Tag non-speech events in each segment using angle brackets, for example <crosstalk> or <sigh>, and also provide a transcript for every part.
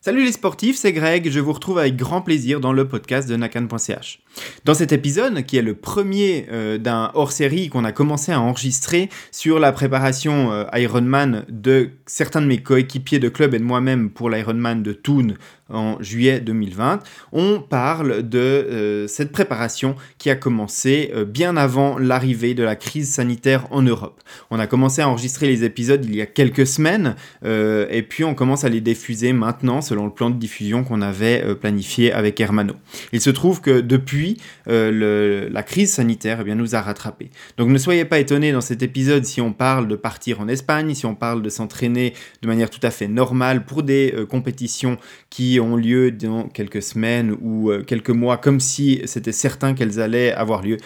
Salut les sportifs, c'est Greg, je vous retrouve avec grand plaisir dans le podcast de nakan.ch. Dans cet épisode, qui est le premier euh, d'un hors-série qu'on a commencé à enregistrer sur la préparation euh, Ironman de certains de mes coéquipiers de club et de moi-même pour l'Ironman de Thun en juillet 2020, on parle de euh, cette préparation qui a commencé bien avant l'arrivée de la crise sanitaire en Europe. On a commencé à enregistrer les épisodes il y a quelques semaines et puis on commence à les diffuser maintenant selon le plan de diffusion qu'on avait planifié avec Hermano. Il se trouve que depuis euh, la crise sanitaire eh bien, nous a rattrapés. Donc ne soyez pas étonnés dans cet épisode si on parle de partir en Espagne, si on parle de s'entraîner de manière tout à fait normale pour des euh, compétitions qui ont lieu dans quelques semaines ou euh, quelques mois, comme si c'était certain qu'elles allaient avoir lieu.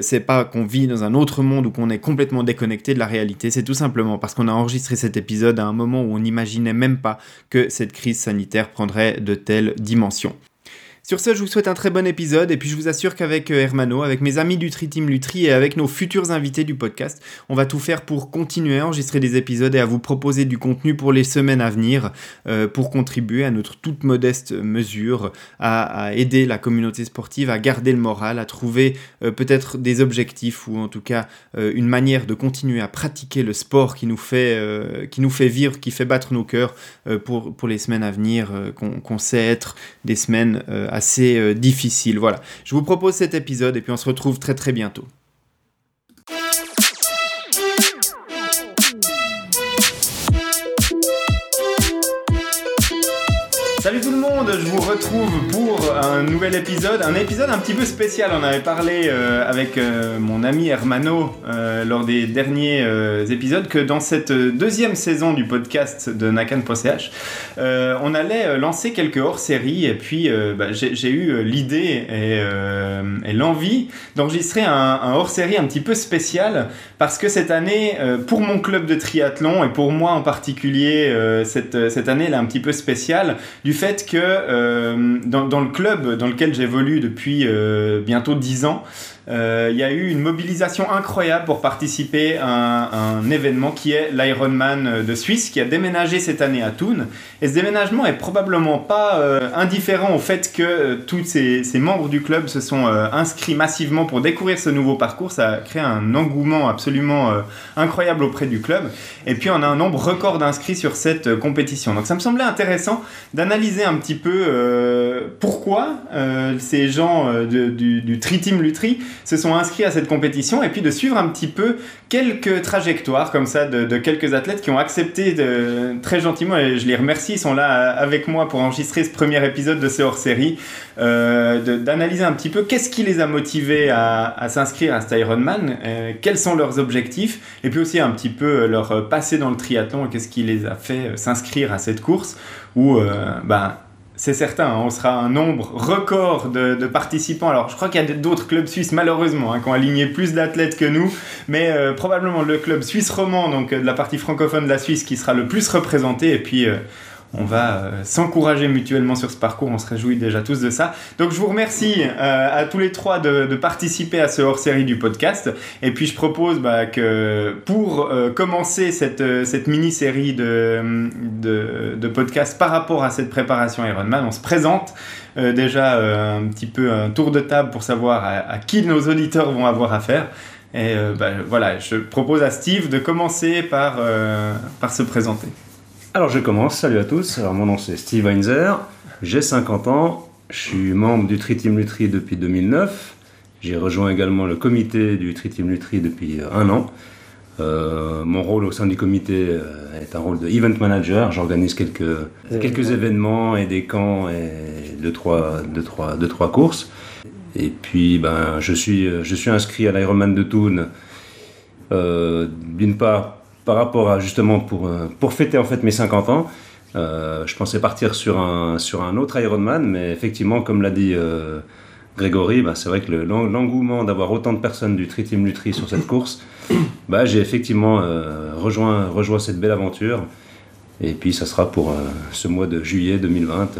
c'est pas qu'on vit dans un autre monde ou qu'on est complètement déconnecté de la réalité, c'est tout simplement parce qu'on a enregistré cet épisode à un moment où on n'imaginait même pas que cette crise sanitaire prendrait de telles dimensions. Sur ce, je vous souhaite un très bon épisode et puis je vous assure qu'avec euh, Hermano, avec mes amis du Tri Team Lutri et avec nos futurs invités du podcast, on va tout faire pour continuer à enregistrer des épisodes et à vous proposer du contenu pour les semaines à venir euh, pour contribuer à notre toute modeste mesure à, aider la communauté sportive à garder le moral, à trouver euh, peut-être des objectifs ou en tout cas une manière de continuer à pratiquer le sport qui nous fait, vivre, qui fait battre nos cœurs pour, pour les semaines à venir qu'on sait être des semaines assez euh, difficile. Voilà, je vous propose cet épisode et puis on se retrouve très très bientôt. Salut tout le monde, je vous retrouve un nouvel épisode, un épisode un petit peu spécial. On avait parlé euh, avec euh, mon ami Hermano euh, lors des derniers épisodes que dans cette deuxième saison du podcast de Nakan.ch, on allait lancer quelques hors-séries et puis bah, j'ai eu l'idée et, l'envie d'enregistrer un, hors-série un petit peu spécial parce que cette année, pour mon club de triathlon et pour moi en particulier, cette, cette année elle est un petit peu spéciale du fait que dans, le club dans lequel j'évolue depuis euh, bientôt 10 ans, euh, il y a eu une mobilisation incroyable pour participer à un, événement qui est l'Ironman de Suisse, qui a déménagé cette année à Thun. Et ce déménagement est probablement pas euh, indifférent au fait que euh, tous ces, membres du club se sont inscrits massivement pour découvrir ce nouveau parcours. Ça a créé un engouement absolument incroyable auprès du club. Et puis on a un nombre record d'inscrits sur cette compétition. Donc ça me semblait intéressant d'analyser un petit peu pourquoi ces gens du, du Tri-Team Lutri se sont inscrits à cette compétition et puis de suivre un petit peu quelques trajectoires comme ça de, quelques athlètes qui ont accepté de, très gentiment et je les remercie, ils sont là avec moi pour enregistrer ce premier épisode de ce hors-série, euh, d'analyser un petit peu qu'est-ce qui les a motivés à, s'inscrire à cet Ironman, euh, quels sont leurs objectifs et puis aussi un petit peu leur passé dans le triathlon et qu'est-ce qui les a fait s'inscrire à cette course où euh, c'est certain, hein, on sera un nombre record de, participants. Alors, je crois qu'il y a d'autres clubs suisses, malheureusement, hein, qui ont aligné plus d'athlètes que nous, mais euh, probablement le club suisse roman, donc euh, de la partie francophone de la Suisse, qui sera le plus représenté. Et puis, euh, on va euh, s'encourager mutuellement sur ce parcours, on se réjouit déjà tous de ça. Donc je vous remercie euh, à tous les trois de, participer à ce hors-série du podcast. Et puis je propose bah, que pour euh, commencer cette, cette mini-série de, de, podcasts par rapport à cette préparation Ironman, on se présente. déjà un petit peu un tour de table pour savoir à, qui nos auditeurs vont avoir affaire. Et bah, voilà, je propose à Steve de commencer par, par se présenter. Alors je commence, salut à tous. Alors mon nom c'est Steve Heinzer, j'ai 50 ans, je suis membre du Tri-Team Lutri depuis 2009. J'ai rejoint également le comité du Tri-Team Lutri depuis euh, un an. Euh, mon rôle au sein du comité euh, est un rôle de event manager. J'organise quelques, quelques événements et des camps et deux trois, deux, trois, deux, trois courses. Et puis ben, je, suis, je suis inscrit à l'Ironman de Thun, d'une part par rapport à justement pour, euh, pour fêter en fait mes 50 ans. Euh, je pensais partir sur un, sur un autre Ironman, mais effectivement, comme l'a dit euh, Grégory, bah, c'est vrai que l'engouement d'avoir autant de personnes du Tri-Team Lutri sur cette course, <coughs> bah, j'ai effectivement rejoint, rejoint cette belle aventure. Et puis, ça sera pour ce mois de juillet 2020,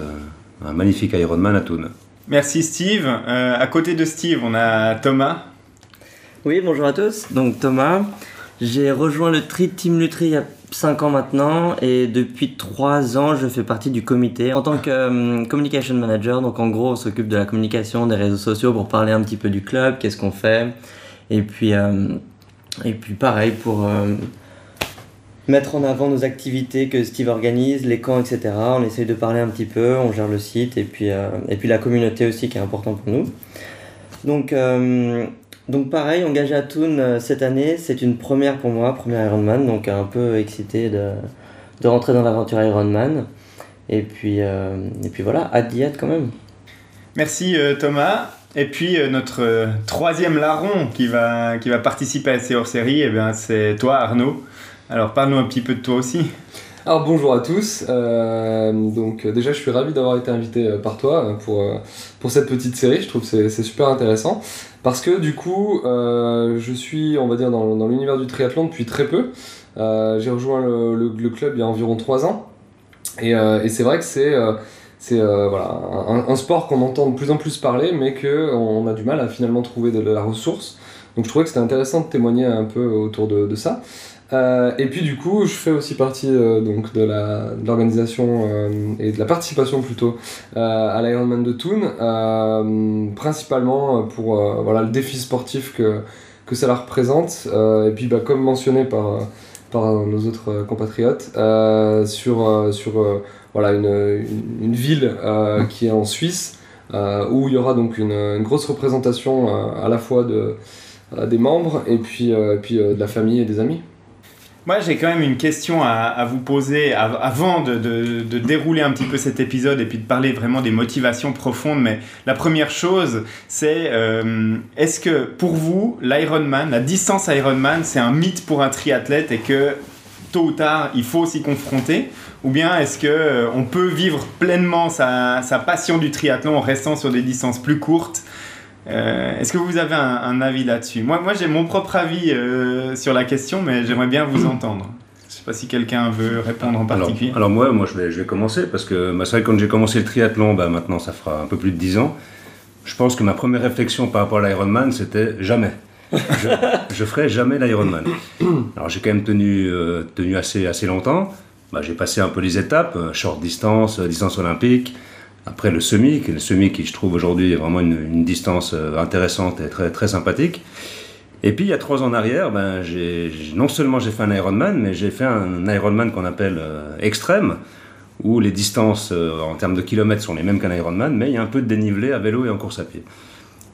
un magnifique Ironman à Thun. Merci Steve. à côté de Steve, on a Thomas. Oui, bonjour à tous. Donc Thomas, J'ai rejoint le Tri Team Lutry il y a 5 ans maintenant et depuis 3 ans je fais partie du comité en tant que euh, communication manager. Donc en gros on s'occupe de la communication des réseaux sociaux pour parler un petit peu du club, qu'est-ce qu'on fait. Et puis, euh, et puis pareil pour euh, mettre en avant nos activités que Steve organise, les camps, etc. On essaye de parler un petit peu, on gère le site et puis, et puis la communauté aussi qui est important pour nous. Donc donc pareil, engagé à Toon euh, cette année, c'est une première pour moi, première Ironman, donc un peu excité de, de rentrer dans l'aventure Ironman. Et puis, euh, et puis voilà, hâte d'y être quand même. Merci euh, Thomas. Et puis notre troisième larron qui va, qui va participer à ces hors-séries, eh c'est toi Arnaud. Alors parle-nous un petit peu de toi aussi. Alors bonjour à tous. donc déjà je suis ravi d'avoir été invité par toi pour, pour cette petite série. Je trouve que c'est super intéressant. Parce que du coup, euh, je suis, on va dire, dans, dans l'univers du triathlon depuis très peu. Euh, j'ai rejoint le, le, club il y a environ 3 ans. Et, euh, et c'est vrai que c'est c'est voilà, un, sport qu'on entend de plus en plus parler, mais qu'on on a du mal à finalement trouver de la ressource. Donc je trouvais que c'était intéressant de témoigner un peu autour de, de ça. Euh, et puis du coup, je fais aussi partie euh, donc de l'organisation euh, et de la participation plutôt à l'Ironman de Thun, principalement pour voilà, le défi sportif que, que ça la représente. et puis bah, comme mentionné par, par nos autres compatriotes, sur, sur voilà, une, une, ville qui est en Suisse, où il y aura donc une, grosse représentation à la fois de, des membres et puis, et puis de la famille et des amis. Moi, j'ai quand même une question à, vous poser avant de, dérouler un petit peu cet épisode et puis de parler vraiment des motivations profondes. Mais la première chose, c'est euh, est-ce que pour vous, l'Ironman, la distance Ironman, c'est un mythe pour un triathlète et que tôt ou tard, il faut s'y confronter? Ou bien est-ce que euh, on peut vivre pleinement sa, sa passion du triathlon en restant sur des distances plus courtes euh, est-ce que vous avez un, avis là-dessus Moi, moi j'ai mon propre avis euh, sur la question, mais j'aimerais bien vous entendre. Je ne sais pas si quelqu'un veut répondre en particulier. Alors, moi, moi je, vais, je vais commencer parce que bah, c'est vrai quand j'ai commencé le triathlon, bah, maintenant ça fera un peu plus de 10 ans, je pense que ma première réflexion par rapport à l'Ironman, c'était jamais. Je, <laughs> je ferai jamais l'Ironman. Alors j'ai quand même tenu, euh, tenu assez, assez longtemps. Bah, j'ai passé un peu les étapes, short distance, distance olympique, après le semi, le semi qui je trouve aujourd'hui est vraiment une, distance euh, intéressante et très, très sympathique. Et puis il y a trois ans en arrière, ben, non seulement j'ai fait un Ironman, mais j'ai fait un Ironman qu'on appelle euh, extrême, où les distances euh, en termes de kilomètres sont les mêmes qu'un Ironman, mais il y a un peu de dénivelé à vélo et en course à pied.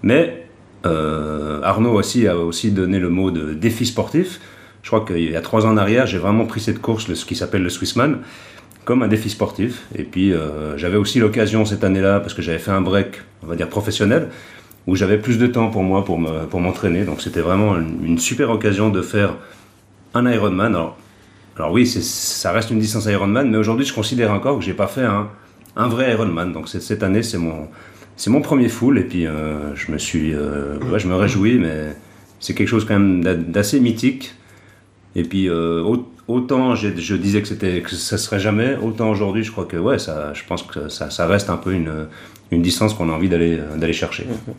Mais Arnaud aussi a aussi donné le mot de défi sportif. Je crois qu'il y a trois ans en arrière, j'ai vraiment pris cette course, ce qui s'appelle le Swissman, comme un défi sportif. Et puis euh, j'avais aussi l'occasion cette année-là, parce que j'avais fait un break, on va dire professionnel, où j'avais plus de temps pour moi, pour, me, pour m'entraîner. Donc c'était vraiment une, super occasion de faire un Ironman. Alors, alors oui, ça reste une distance Ironman, mais aujourd'hui je considère encore que j'ai pas fait un, un vrai Ironman. Donc cette année c'est mon, mon premier full, et puis euh, je me suis, euh, je me réjouis, mais c'est quelque chose quand même d'assez mythique. Et puis autant je, disais que c'était que ça serait jamais, autant aujourd'hui je crois que ouais, ça, je pense que ça, ça reste un peu une, une distance qu'on a envie d'aller chercher. Mhm.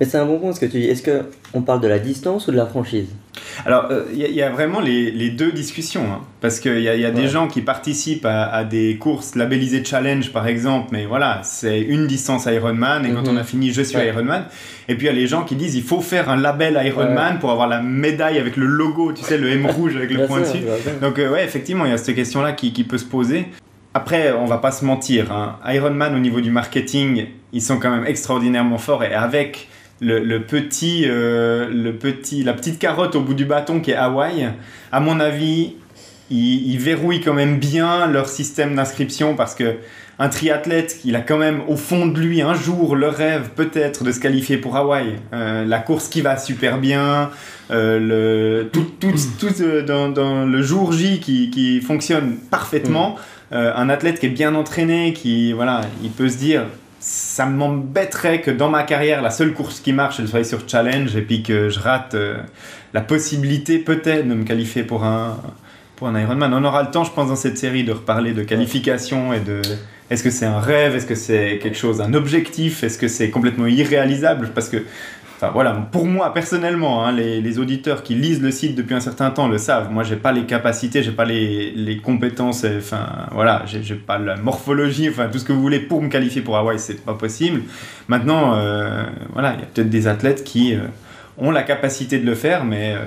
Mais c'est un bon point ce que tu dis. Est-ce qu'on parle de la distance ou de la franchise? Alors, il euh, y, a vraiment les, les deux discussions. Hein. parce qu'il y a, y a des gens qui participent à, des courses labellisées challenge, par exemple, mais voilà, c'est une distance Ironman, et quand on a mhm. fini, je suis Ironman. Et puis il y a les gens qui disent il faut faire un label Ironman pour avoir la médaille avec le logo, tu sais, le M rouge avec le point dessus. Donc, euh, ouais, effectivement, il y a cette question-là qui, qui peut se poser. Après, on va pas se mentir, hein. Ironman au niveau du marketing, ils sont quand même extraordinairement forts et avec le, petit, euh, le petit, la petite carotte au bout du bâton qui est Hawaï, à mon avis, ils, verrouillent quand même bien leur système d'inscription parce que un triathlète, il a quand même au fond de lui un jour le rêve peut-être de se qualifier pour Hawaï. Euh, la course qui va super bien, euh, le, tout, tout, dans, dans, le jour J qui, qui fonctionne parfaitement. Mm. Un athlète qui est bien entraîné, qui voilà, il peut se dire ça m'embêterait que dans ma carrière, la seule course qui marche, elle soit sur challenge et puis que je rate euh, la possibilité peut-être de me qualifier pour un, pour un Ironman. On aura le temps, je pense, dans cette série de reparler de qualification et de est-ce que c'est un rêve, est-ce que c'est quelque chose, un objectif, est-ce que c'est complètement irréalisable? Parce que Enfin voilà, pour moi personnellement, hein, les, les, auditeurs qui lisent le site depuis un certain temps le savent. Moi, j'ai pas les capacités, j'ai pas les, les, compétences, enfin voilà, j'ai pas la morphologie, enfin tout ce que vous voulez pour me qualifier pour Hawaï, c'est pas possible. Maintenant, euh, voilà, il y a peut-être des athlètes qui euh, ont la capacité de le faire, mais euh,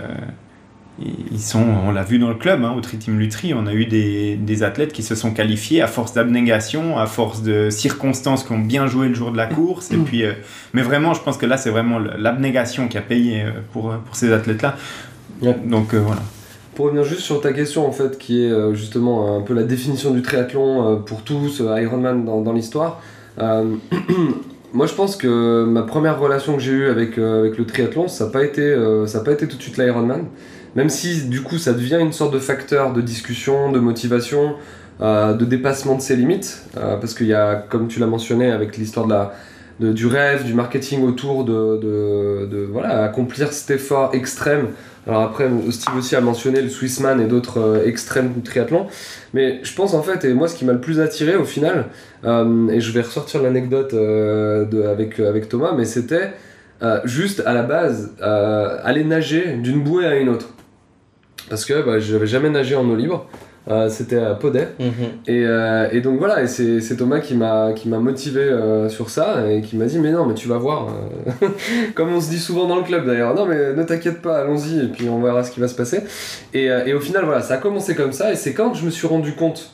ils sont, on l'a vu dans le club, hein, au Tri-Team Lutri, on a eu des, des, athlètes qui se sont qualifiés à force d'abnégation, à force de circonstances qui ont bien joué le jour de la course. Et puis, euh, mais vraiment, je pense que là, c'est vraiment l'abnégation qui a payé euh, pour, pour ces athlètes-là. Donc euh, voilà. Pour revenir juste sur ta question, en fait, qui est justement un peu la définition du triathlon pour tous, Ironman dans, dans l'histoire. <clears throat> moi, je pense que ma première relation que j'ai eue avec, avec le triathlon, ça n'a pas, été, ça pas été tout de suite l'Ironman. Même si du coup ça devient une sorte de facteur de discussion, de motivation, euh, de dépassement de ses limites, euh, parce qu'il y a, comme tu l'as mentionné, avec l'histoire du rêve, du marketing autour de, de, voilà, accomplir cet effort extrême. Alors après, Steve aussi a mentionné le Swissman et d'autres euh, extrêmes triathlons. Mais je pense en fait, et moi ce qui m'a le plus attiré au final, et je vais ressortir l'anecdote avec, avec Thomas, mais c'était juste à la base aller nager d'une bouée à une autre parce que bah, je n'avais jamais nagé en eau libre. Euh, c'était à Podet. Mhm. et, euh, et, donc voilà, et c'est Thomas qui m'a motivé euh, sur ça et qui m'a dit Mais non, mais tu vas voir. <laughs> Comme on se dit souvent dans le club d'ailleurs, non, mais ne t'inquiète pas, allons-y et puis on verra ce qui va se passer. Et, et au final, voilà, ça a commencé comme ça et c'est quand je me suis rendu compte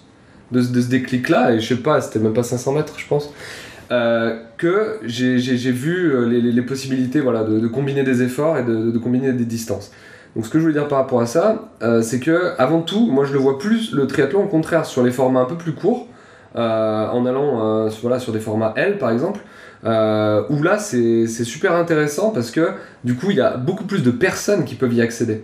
de, de ce déclic-là, et je sais pas, c'était même pas 500 mètres, je pense. que j'ai vu les, les, possibilités voilà, de, de, combiner des efforts et de, de combiner des distances. Donc ce que je voulais dire par rapport à ça, euh, c'est que avant tout, moi je le vois plus le triathlon au contraire sur les formats un peu plus courts, euh, en allant euh, sur, voilà, sur des formats L par exemple, où là c'est super intéressant parce que du coup il y a beaucoup plus de personnes qui peuvent y accéder.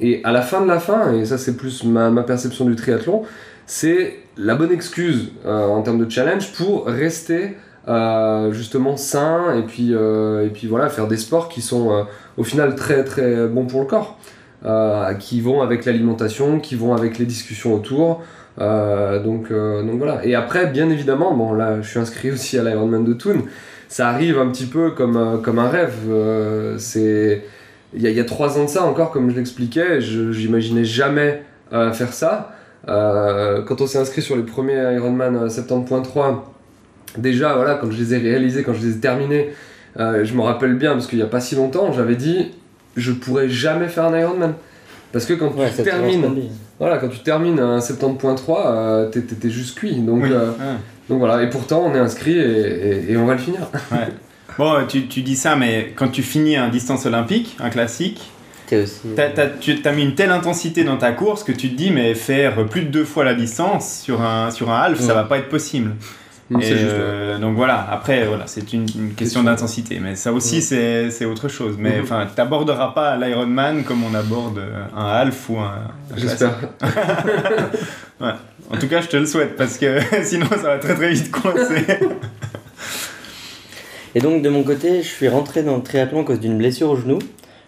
et à la fin de la fin, et ça c'est plus ma, ma, perception du triathlon, c'est la bonne excuse en termes de challenge pour rester justement sain et puis, et puis voilà, faire des sports qui sont au final très très bon pour le corps, euh, qui vont avec l'alimentation, qui vont avec les discussions autour. Euh, donc, euh, donc voilà. Et après, bien évidemment, bon là je suis inscrit aussi à l'Ironman de Thun, ça arrive un petit peu comme, comme un rêve. c'est il y, a, il y, a trois ans de ça encore, comme je l'expliquais, j'imaginais jamais faire ça. quand on s'est inscrit sur les premiers Ironman 70.3, déjà voilà, quand je les ai réalisés, quand je les ai terminés, euh, je me rappelle bien parce qu'il n'y a pas si longtemps, j'avais dit je pourrais jamais faire un Ironman. Parce que quand tu termines, voilà, quand tu termines un 70.3, euh, t'es juste cuit. Donc, euh, donc voilà, et pourtant on est inscrit et, et, on va le finir. <laughs> Bon, tu, tu, dis ça, mais quand tu finis un distance olympique, un classique, aussi... as, tu as mis une telle intensité dans ta course que tu te dis, mais faire plus de deux fois la distance sur un, sur un half, ça va pas être possible. Euh, donc voilà, après, voilà, c'est une, question d'intensité, mais ça aussi, c'est autre chose. Mais mhm. enfin, tu n'aborderas pas l'Ironman comme on aborde un half ou un. J'espère. <laughs> En tout cas, je te le souhaite parce que <laughs> sinon, ça va très très vite coincer. <laughs> et donc, de mon côté, je suis rentré dans le triathlon à cause d'une blessure au genou.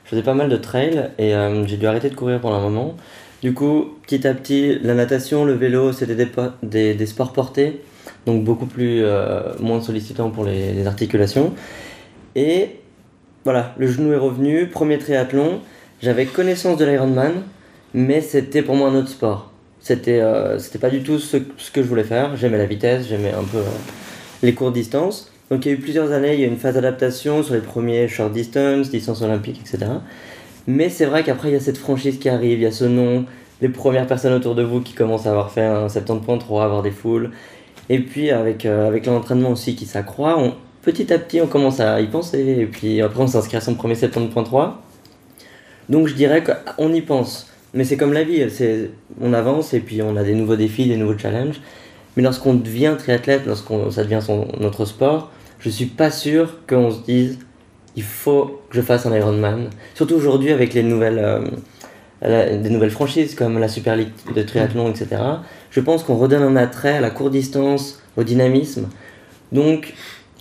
Je faisais pas mal de trail et euh, j'ai dû arrêter de courir pendant un moment. Du coup, petit à petit, la natation, le vélo, c'était des, des, des sports portés donc beaucoup plus euh, moins sollicitant pour les, articulations. Et voilà, le genou est revenu, premier triathlon. J'avais connaissance de l'Ironman, mais c'était pour moi un autre sport. C'était euh, pas du tout ce, ce, que je voulais faire. J'aimais la vitesse, j'aimais un peu euh, les courtes distances. Donc il y a eu plusieurs années, il y a eu une phase d'adaptation sur les premiers short distance, distance olympique, etc. Mais c'est vrai qu'après il y a cette franchise qui arrive, il y a ce nom, les premières personnes autour de vous qui commencent à avoir fait un 70.3, avoir des foules. Et puis avec, euh, avec l'entraînement aussi qui s'accroît, petit à petit on commence à y penser. Et puis après on s'inscrit à son premier 70.3. Donc je dirais qu'on y pense. Mais c'est comme la vie, on avance et puis on a des nouveaux défis, des nouveaux challenges. Mais lorsqu'on devient triathlète, lorsqu'on ça devient son, notre sport, je suis pas sûr qu'on se dise il faut que je fasse un Ironman. Surtout aujourd'hui avec les nouvelles, euh, des nouvelles franchises comme la Super League de triathlon, etc je pense qu'on redonne un attrait à la courte distance, au dynamisme. Donc,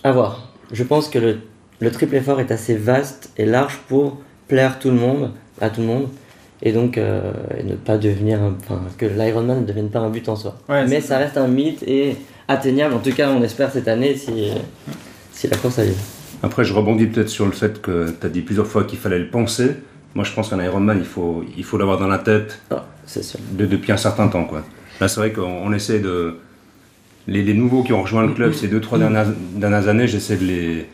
à voir. Je pense que le, le triple effort est assez vaste et large pour plaire tout le monde, à tout le monde. Et donc, euh, ne pas devenir. Enfin, que l'Ironman ne devienne pas un but en soi. Mais ça. reste un mythe et atteignable. En tout cas, on espère cette année si, si la course a lieu. Après, je rebondis peut-être sur le fait que tu as dit plusieurs fois qu'il fallait le penser. Moi, je pense qu'un Ironman, il faut il faut l'avoir dans la tête Ah, c'est sûr. de- depuis un certain temps. Quoi. Là, c'est vrai qu'on on essaie de. Les, les nouveaux qui ont rejoint le club ces deux, trois dernières, dernières années, j'essaie de les.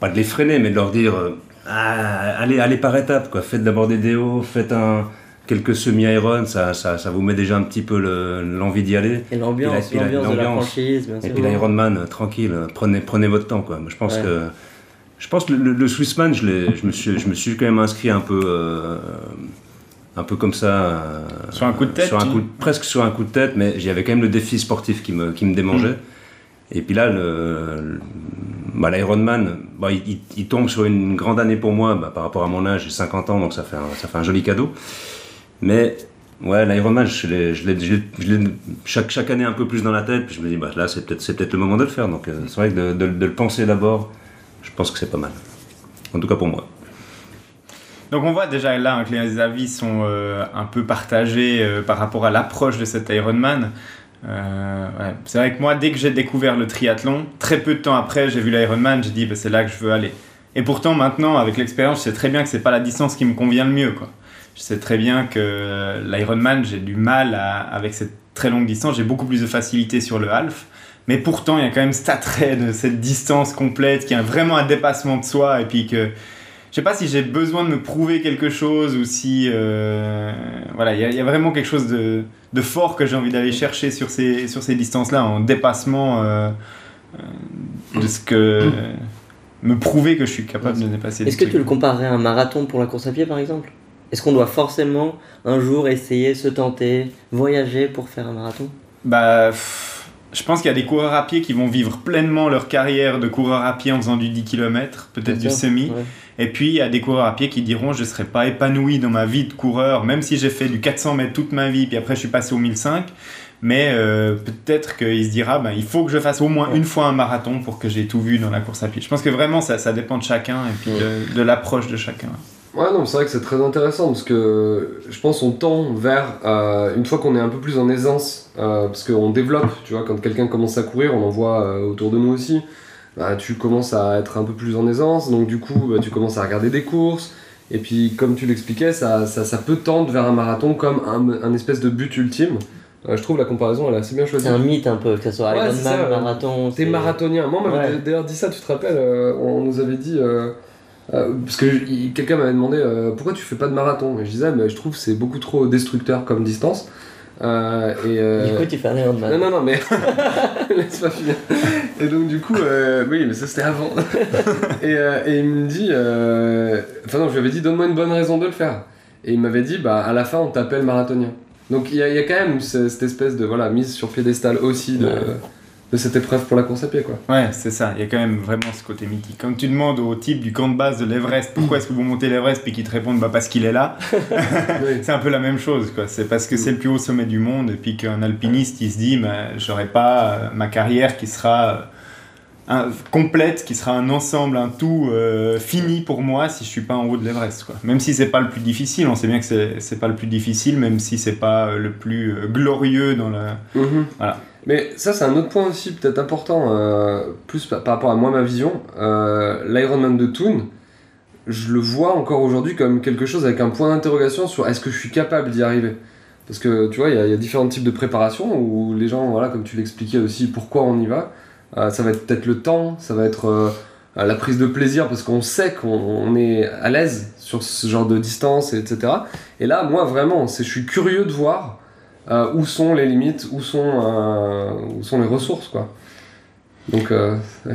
Pas de les freiner, mais de leur dire euh, Ah, allez, allez par étapes. Quoi. Faites d'abord des déos, faites un, quelques semi-iron, ça, ça, ça vous met déjà un petit peu le- l'envie d'y aller. Et l'ambiance, Et la- et la- l'ambiance de la franchise, bien Et sûr. puis l'Ironman, euh, tranquille, euh, prenez, prenez votre temps. Quoi. Je pense Ouais. que. Je pense que le, le Swissman, je, me suis, je me suis quand même inscrit un peu, euh, un peu comme ça. euh, Sur un coup de tête, sur un coup de- Presque sur un coup de tête, mais j'avais quand même le défi sportif qui me, qui me démangeait. Mm. Et puis là, le, bah, l'Ironman, bah, il, il- il tombe sur une grande année pour moi bah, par rapport à mon âge, j'ai 50 ans, donc ça fait un, ça fait un joli cadeau. Mais ouais, l'Ironman, je l'ai, je l'ai- je l'ai- je l'ai chaque, chaque année un peu plus dans la tête, puis je me dis, bah, là, c'est peut-être, c'est peut-être le moment de le faire. Donc euh, c'est vrai que de, de- de le penser d'abord, je pense que c'est pas mal. En tout cas pour moi. Donc on voit déjà là hein, que les avis sont euh, un peu partagés euh, par rapport à l'approche de cet Ironman. Euh. C'est vrai que moi, dès que j'ai découvert le triathlon, très peu de temps après, j'ai vu l'Ironman, j'ai dit bah, c'est là que je veux aller. Et pourtant, maintenant, avec l'expérience, je sais très bien que c'est pas la distance qui me convient le mieux. Je sais très bien que l'Ironman, j'ai du mal avec cette très longue distance, j'ai beaucoup plus de facilité sur le half. Mais pourtant, il y a quand même cet attrait de cette distance complète qui est vraiment un dépassement de soi et puis que je sais pas si j'ai besoin de me prouver quelque chose ou si euh, voilà il y, a- il y a vraiment quelque chose de, de fort que j'ai envie d'aller chercher sur ces sur ces distances là en dépassement euh, euh, de ce que me prouver que je suis capable de dépasser Est-ce que tu le comparerais à un marathon pour la course à pied, par exemple? Est-ce qu'on doit forcément un jour essayer, se tenter, voyager pour faire un marathon? Bah pff, je pense qu'il y a des coureurs à pied qui vont vivre pleinement leur carrière de coureur à pied en faisant du 10 km peut-être du sûr, semi ouais. Et puis, il y a des coureurs à pied qui diront Je ne serai pas épanoui dans ma vie de coureur, même si j'ai fait du 400 mètres toute ma vie, puis après je suis passé au 1005. Mais euh, peut-être qu'il se dira ben, Il faut que je fasse au moins Ouais. une fois un marathon pour que j'ai tout vu dans la course à pied. Je pense que vraiment, ça, ça dépend de chacun et puis de, de l'approche de chacun. Ouais, non, c'est vrai que c'est très intéressant parce que je pense qu'on tend vers, euh, une fois qu'on est un peu plus en aisance, euh, parce qu'on développe, tu vois, quand quelqu'un commence à courir, on en voit euh, autour de nous aussi, bah, tu commences à être un peu plus en aisance, donc du coup, bah, tu commences à regarder des courses, et puis comme tu l'expliquais, ça, ça, ça peut tendre vers un marathon comme un, un espèce de but ultime. Euh, je trouve la comparaison, elle est assez bien choisie. C'est un mythe un peu, que ce soit Ironman, ouais. marathon. T'es marathonien. Moi, on m'avait Ouais. d'ailleurs dit ça, tu te rappelles On nous avait dit. euh, euh, parce que quelqu'un m'avait demandé euh, pourquoi tu fais pas de marathon? Et je disais, mais je trouve que c'est beaucoup trop destructeur comme distance. Euh, et, Du coup, tu fais un Ironman. non, non, non, mais <laughs> laisse pas finir. Et donc, du coup, oui, mais ça c'était avant. <laughs> et, et il me dit, enfin, non, je lui avais dit, donne-moi une bonne raison de le faire. Et il m'avait dit, bah, à la fin, on t'appelle marathonien. Donc, il y, a- il y a quand même ce- cette espèce de voilà, mise sur piédestal aussi de, Ouais. De cette épreuve pour la course à pied, quoi. Ouais, c'est ça. Il y a quand même vraiment ce côté mythique. Quand tu demandes au type du camp de base de l'Everest pourquoi est-ce que vous montez l'Everest, puis qu'ils te répondent bah, parce qu'il est là, <laughs> <laughs> Oui. c'est un peu la même chose. quoi. C'est parce que c'est le plus haut sommet du monde, et puis qu'un alpiniste, il se dit bah, j'aurai pas euh, ma carrière qui sera euh, un- complète, qui sera un ensemble, un tout euh, fini pour moi si je suis pas en haut de l'Everest. Même si c'est pas le plus difficile, on sait bien que c'est pas le plus difficile, même si c'est pas euh, le plus euh, glorieux dans la. Mhm. Voilà. Mais ça, c'est un autre point aussi peut-être important, euh, plus par, par rapport à moi, ma vision. Euh, L'Ironman de Thun, je le vois encore aujourd'hui comme quelque chose avec un point d'interrogation sur est-ce que je suis capable d'y arriver? Parce que tu vois, il y, y a différents types de préparation où les gens, voilà, comme tu l'expliquais aussi, pourquoi on y va. Euh, ça va être peut-être le temps, ça va être euh, la prise de plaisir parce qu'on sait qu'on on est à l'aise sur ce genre de distance, etc. Et là, moi, vraiment, je suis curieux de voir euh, où sont les limites, où sont, les ressources, quoi. Donc.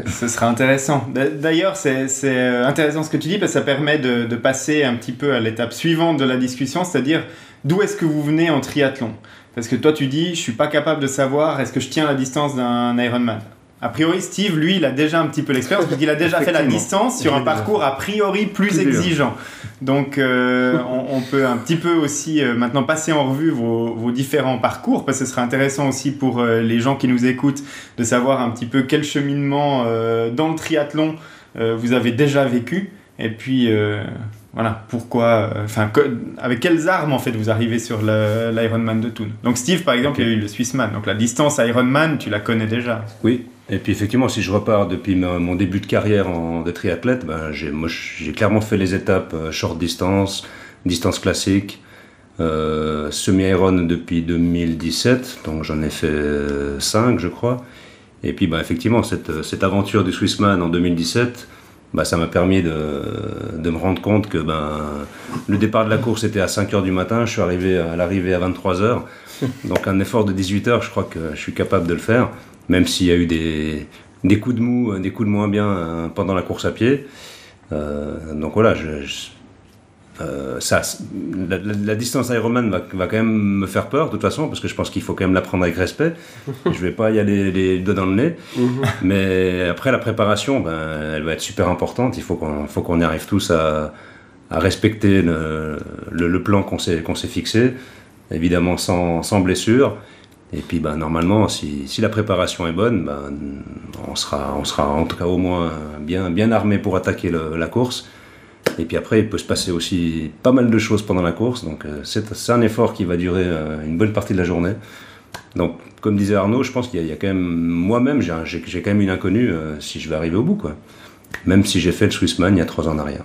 Ce sera intéressant. D'a- D'ailleurs, c'est intéressant ce que tu dis parce que ça permet de, de passer un petit peu à l'étape suivante de la discussion, c'est-à-dire d'où est-ce que vous venez en triathlon? Parce que toi, tu dis, je suis pas capable de savoir est-ce que je tiens la distance d'un Ironman? A priori, Steve, lui, il a déjà un petit peu l'expérience, parce qu'il a déjà fait la distance sur un parcours a priori plus, exigeant. Donc, euh, <laughs> on, on peut un petit peu aussi euh, maintenant passer en revue vos, vos différents parcours, parce que ce serait intéressant aussi pour euh, les gens qui nous écoutent de savoir un petit peu quel cheminement dans le triathlon vous avez déjà vécu, et puis voilà pourquoi, enfin avec quelles armes en fait vous arrivez sur l'Ironman de Thun. Donc Steve par exemple, il y a eu le Swissman, donc la distance Ironman, tu la connais déjà. Oui, Et puis effectivement, si je repars depuis mon début de carrière en, de triathlète, ben, j'ai, clairement fait les étapes euh, short distance, distance classique, euh, semi-iron depuis 2017, donc j'en ai fait 5 je crois. Et puis ben, effectivement, cette, cette aventure du Swissman en 2017, bah, ça m'a permis de, de, me rendre compte que ben, le départ de la course était à 5h du matin, je suis arrivé à l'arrivée à 23h. <laughs> Donc un effort de 18h, je crois que je suis capable de le faire, même s'il y a eu des, des, coups de mou, des coups de moins bien hein, pendant la course à pied. Euh, donc voilà, je, euh, ça, la, distance Ironman va, va, quand même me faire peur de toute façon parce que je pense qu'il faut quand même l'apprendre avec respect. <laughs> je vais pas y aller les deux dans le nez, mhm. mais après la préparation, ben, elle va être super importante. Il faut qu'on faut qu'on y arrive tous à, à respecter le, le, plan qu'on s'est qu'on s'est fixé, évidemment sans, sans, blessure. Et puis ben, normalement, si, si la préparation est bonne, ben, on, sera, on sera en tout cas au moins bien, bien armé pour attaquer la course. Et puis après, il peut se passer aussi pas mal de choses pendant la course. Donc euh, c'est un effort qui va durer euh, une bonne partie de la journée. Donc, comme disait Arnaud, je pense qu'il y, a quand même, moi-même, j'ai quand même une inconnue euh, si je vais arriver au bout, quoi. Même si j'ai fait le Swissman il y a trois ans en arrière.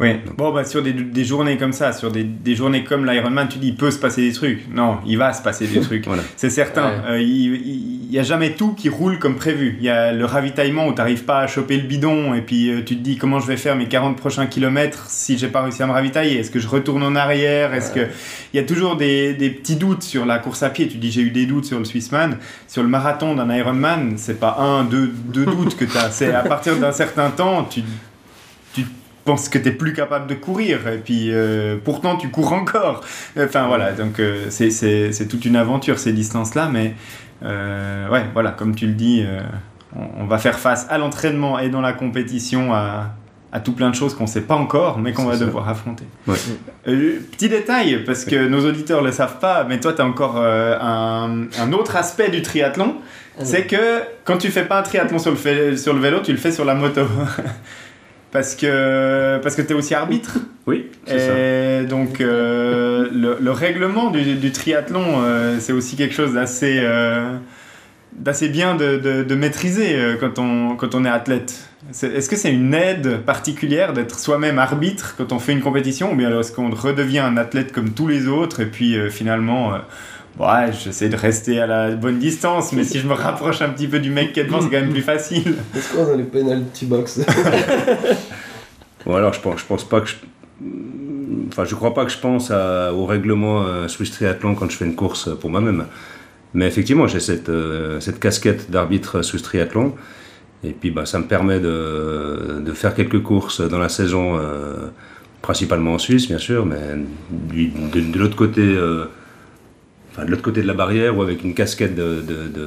Oui, bon, bah, sur des, des, journées comme ça, sur des, des journées comme l'Ironman, tu dis il peut se passer des trucs. Non, il va se passer des <laughs> trucs. C'est certain. Euh, il n'y a jamais tout qui roule comme prévu. Il y a le ravitaillement où tu n'arrives pas à choper le bidon et puis euh, tu te dis comment je vais faire mes 40 prochains kilomètres si j'ai pas réussi à me ravitailler? Est-ce que je retourne en arrière? Est-ce que Il y a toujours des, des, petits doutes sur la course à pied. Tu dis j'ai eu des doutes sur le Swissman. Sur le marathon d'un Ironman, c'est pas un, deux, deux doutes que tu as. C'est à partir d'un certain temps, tu penses que tu n'es plus capable de courir et puis euh, pourtant tu cours encore. Enfin voilà, donc euh, c'est toute une aventure ces distances-là, mais euh, ouais, voilà, comme tu le dis, on, va faire face à l'entraînement et dans la compétition à, à tout plein de choses qu'on ne sait pas encore, mais qu'on va devoir affronter. petit détail, parce que nos auditeurs ne le savent pas, mais toi tu as encore un, un, autre aspect du triathlon, ah c'est que quand tu fais pas un triathlon sur le, sur le vélo, tu le fais sur la moto. <laughs> parce que parce que tu es aussi arbitre. Oui, c'est ça. Donc euh, le, le, règlement du, du triathlon, euh, c'est aussi quelque chose d'assez euh, d'assez bien de, de, de maîtriser quand on, quand on est athlète. Est-ce que c'est une aide particulière d'être soi-même arbitre quand on fait une compétition ou bien est-ce qu'on redevient un athlète comme tous les autres et puis finalement Ouais, j'essaie de rester à la bonne distance, mais si je me rapproche un petit peu du mec qui est devant, c'est quand même plus facile. <laughs> Est-ce qu'on a les penalty box <laughs> <laughs> Bon, alors je pense, je pense pas que je. Enfin, je crois pas que je pense au règlement euh, Swiss Triathlon quand je fais une course pour moi-même. Mais effectivement, j'ai cette, euh, cette casquette d'arbitre Swiss Triathlon. Et puis, bah, ça me permet de, de faire quelques courses dans la saison, euh, principalement en Suisse, bien sûr, mais de, de l'autre côté de l'autre côté de la barrière ou avec une casquette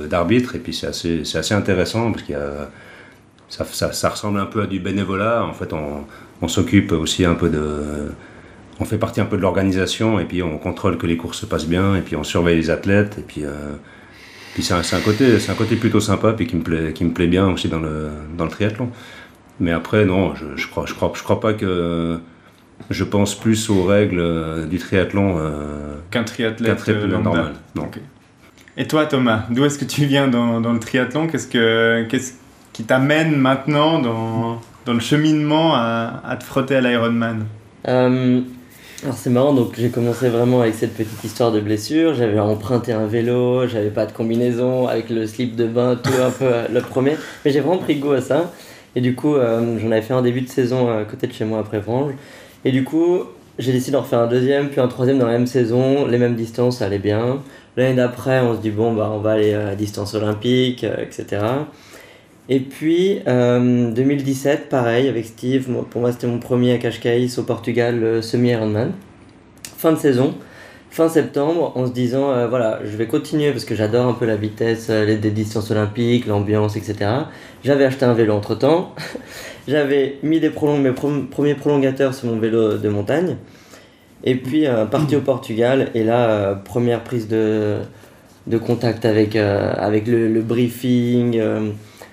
d'arbitre. Et puis c'est assez, assez, intéressant parce qu'il ça, ça, ça, ressemble un peu à du bénévolat. En fait, on, on s'occupe aussi un peu de. On fait partie un peu de l'organisation et puis on contrôle que les courses se passent bien et puis on surveille les athlètes et puis. Euh, puis c'est un, un, côté, un côté plutôt sympa puis qui me plaît, qui me plaît bien aussi dans le, dans le triathlon. Mais après, non, je, je crois, je crois, je crois pas que je pense plus aux règles euh, du triathlon euh, qu'un triathlète, euh, normal. Et toi, Thomas, d'où est-ce que tu viens dans, dans le triathlon? Qu'est-ce que qu'est-ce qui t'amène maintenant dans, dans, le cheminement à, à te frotter à l'Ironman? Alors c'est marrant, donc j'ai commencé vraiment avec cette petite histoire de blessure. J'avais emprunté un vélo, j'avais pas de combinaison, avec le slip de bain, tout un peu le premier. Mais j'ai vraiment pris goût à ça. Et du coup, j'en avais fait un début de saison à côté de chez moi après Frange. Et du coup, j'ai décidé d'en refaire un deuxième, puis un troisième dans la même saison, les mêmes distances, ça allait bien. L'année d'après, on se dit, bon, bah, on va aller à distance olympique, euh, etc. Et puis, 2017, euh, pareil, avec Steve, pour moi c'était mon premier à Cascais au Portugal, semi-Ironman. Fin de saison, fin septembre, en se disant, euh, voilà, je vais continuer parce que j'adore un peu la vitesse, les distances olympiques, l'ambiance, etc. J'avais acheté un vélo entre-temps. <laughs> J'avais mis des mes premiers prolongateurs sur mon vélo de montagne. Et puis, euh, parti au Portugal. Et là, euh, première prise de, contact avec, euh, avec le, le briefing,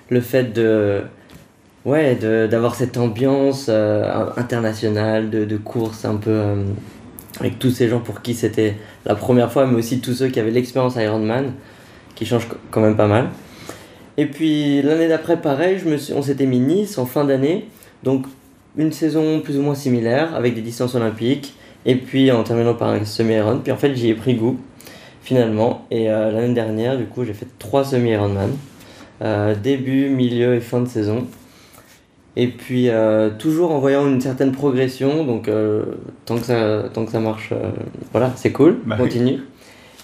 le fait de ouais, d'avoir cette ambiance internationale de, de course un peu avec tous ces gens pour qui c'était la première fois, mais aussi tous ceux qui avaient l'expérience Ironman, qui change quand même pas mal. Et puis l'année d'après, pareil, je me suis, on s'était mis Nice en fin d'année. Donc une saison plus ou moins similaire avec des distances olympiques. Et puis en terminant par un semi-Iron. Puis en fait, j'y ai pris goût finalement. Et euh, l'année dernière, du coup, j'ai fait trois semi-Ironman. Euh, début, milieu et fin de saison. Et puis euh, toujours en voyant une certaine progression, donc euh, tant, que ça, tant que ça marche, euh, voilà, c'est cool, Bah on continue.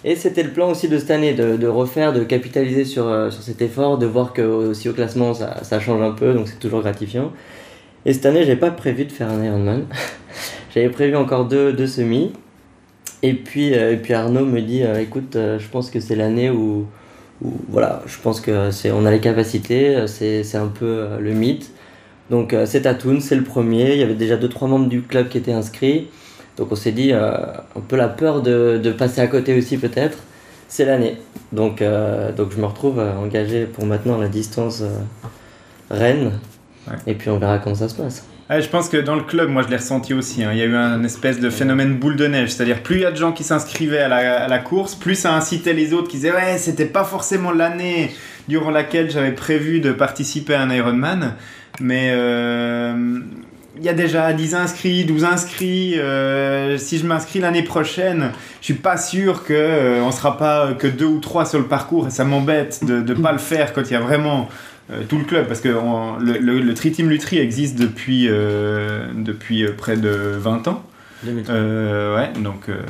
Et c'était le plan aussi de cette année, de, refaire, de capitaliser sur, euh, sur cet effort, de voir que aussi au classement ça, change un peu, donc c'est toujours gratifiant. Et cette année, j'avais pas prévu de faire un Ironman. <laughs> j'avais prévu encore deux, deux semis. Et puis, euh, et puis Arnaud me dit, euh, écoute, je pense que c'est l'année où, où, voilà, je pense que c'est, on a les capacités, c'est, un peu le mythe. Donc c'est à Toon, c'est le premier. Il y avait déjà deux trois membres du club qui étaient inscrits. Donc on s'est dit euh, un peu la peur de, de passer à côté aussi peut-être. C'est l'année. Donc, euh, donc je me retrouve euh, engagé pour maintenant la distance euh, Rennes. Ouais. Et puis on verra comment ça se passe. Ouais, je pense que dans le club, moi je l'ai ressenti aussi. hein. Il y a eu un espèce de phénomène boule de neige. C'est-à-dire, plus il y a de gens qui s'inscrivaient à la, à la course, plus ça incitait les autres qui disaient Ouais, c'était pas forcément l'année durant laquelle j'avais prévu de participer à un Ironman. Mais euh, il y a déjà 10 inscrits, 12 inscrits. euh, si je m'inscris l'année prochaine, je suis pas sûr que euh, on sera pas que deux ou trois sur le parcours ça m'embête de ne pas le faire quand il y a vraiment euh, tout le club parce que le, le, Tri Team Lutry existe depuis, euh, depuis euh, près de 20 ans. 2003. Euh, ouais, donc euh,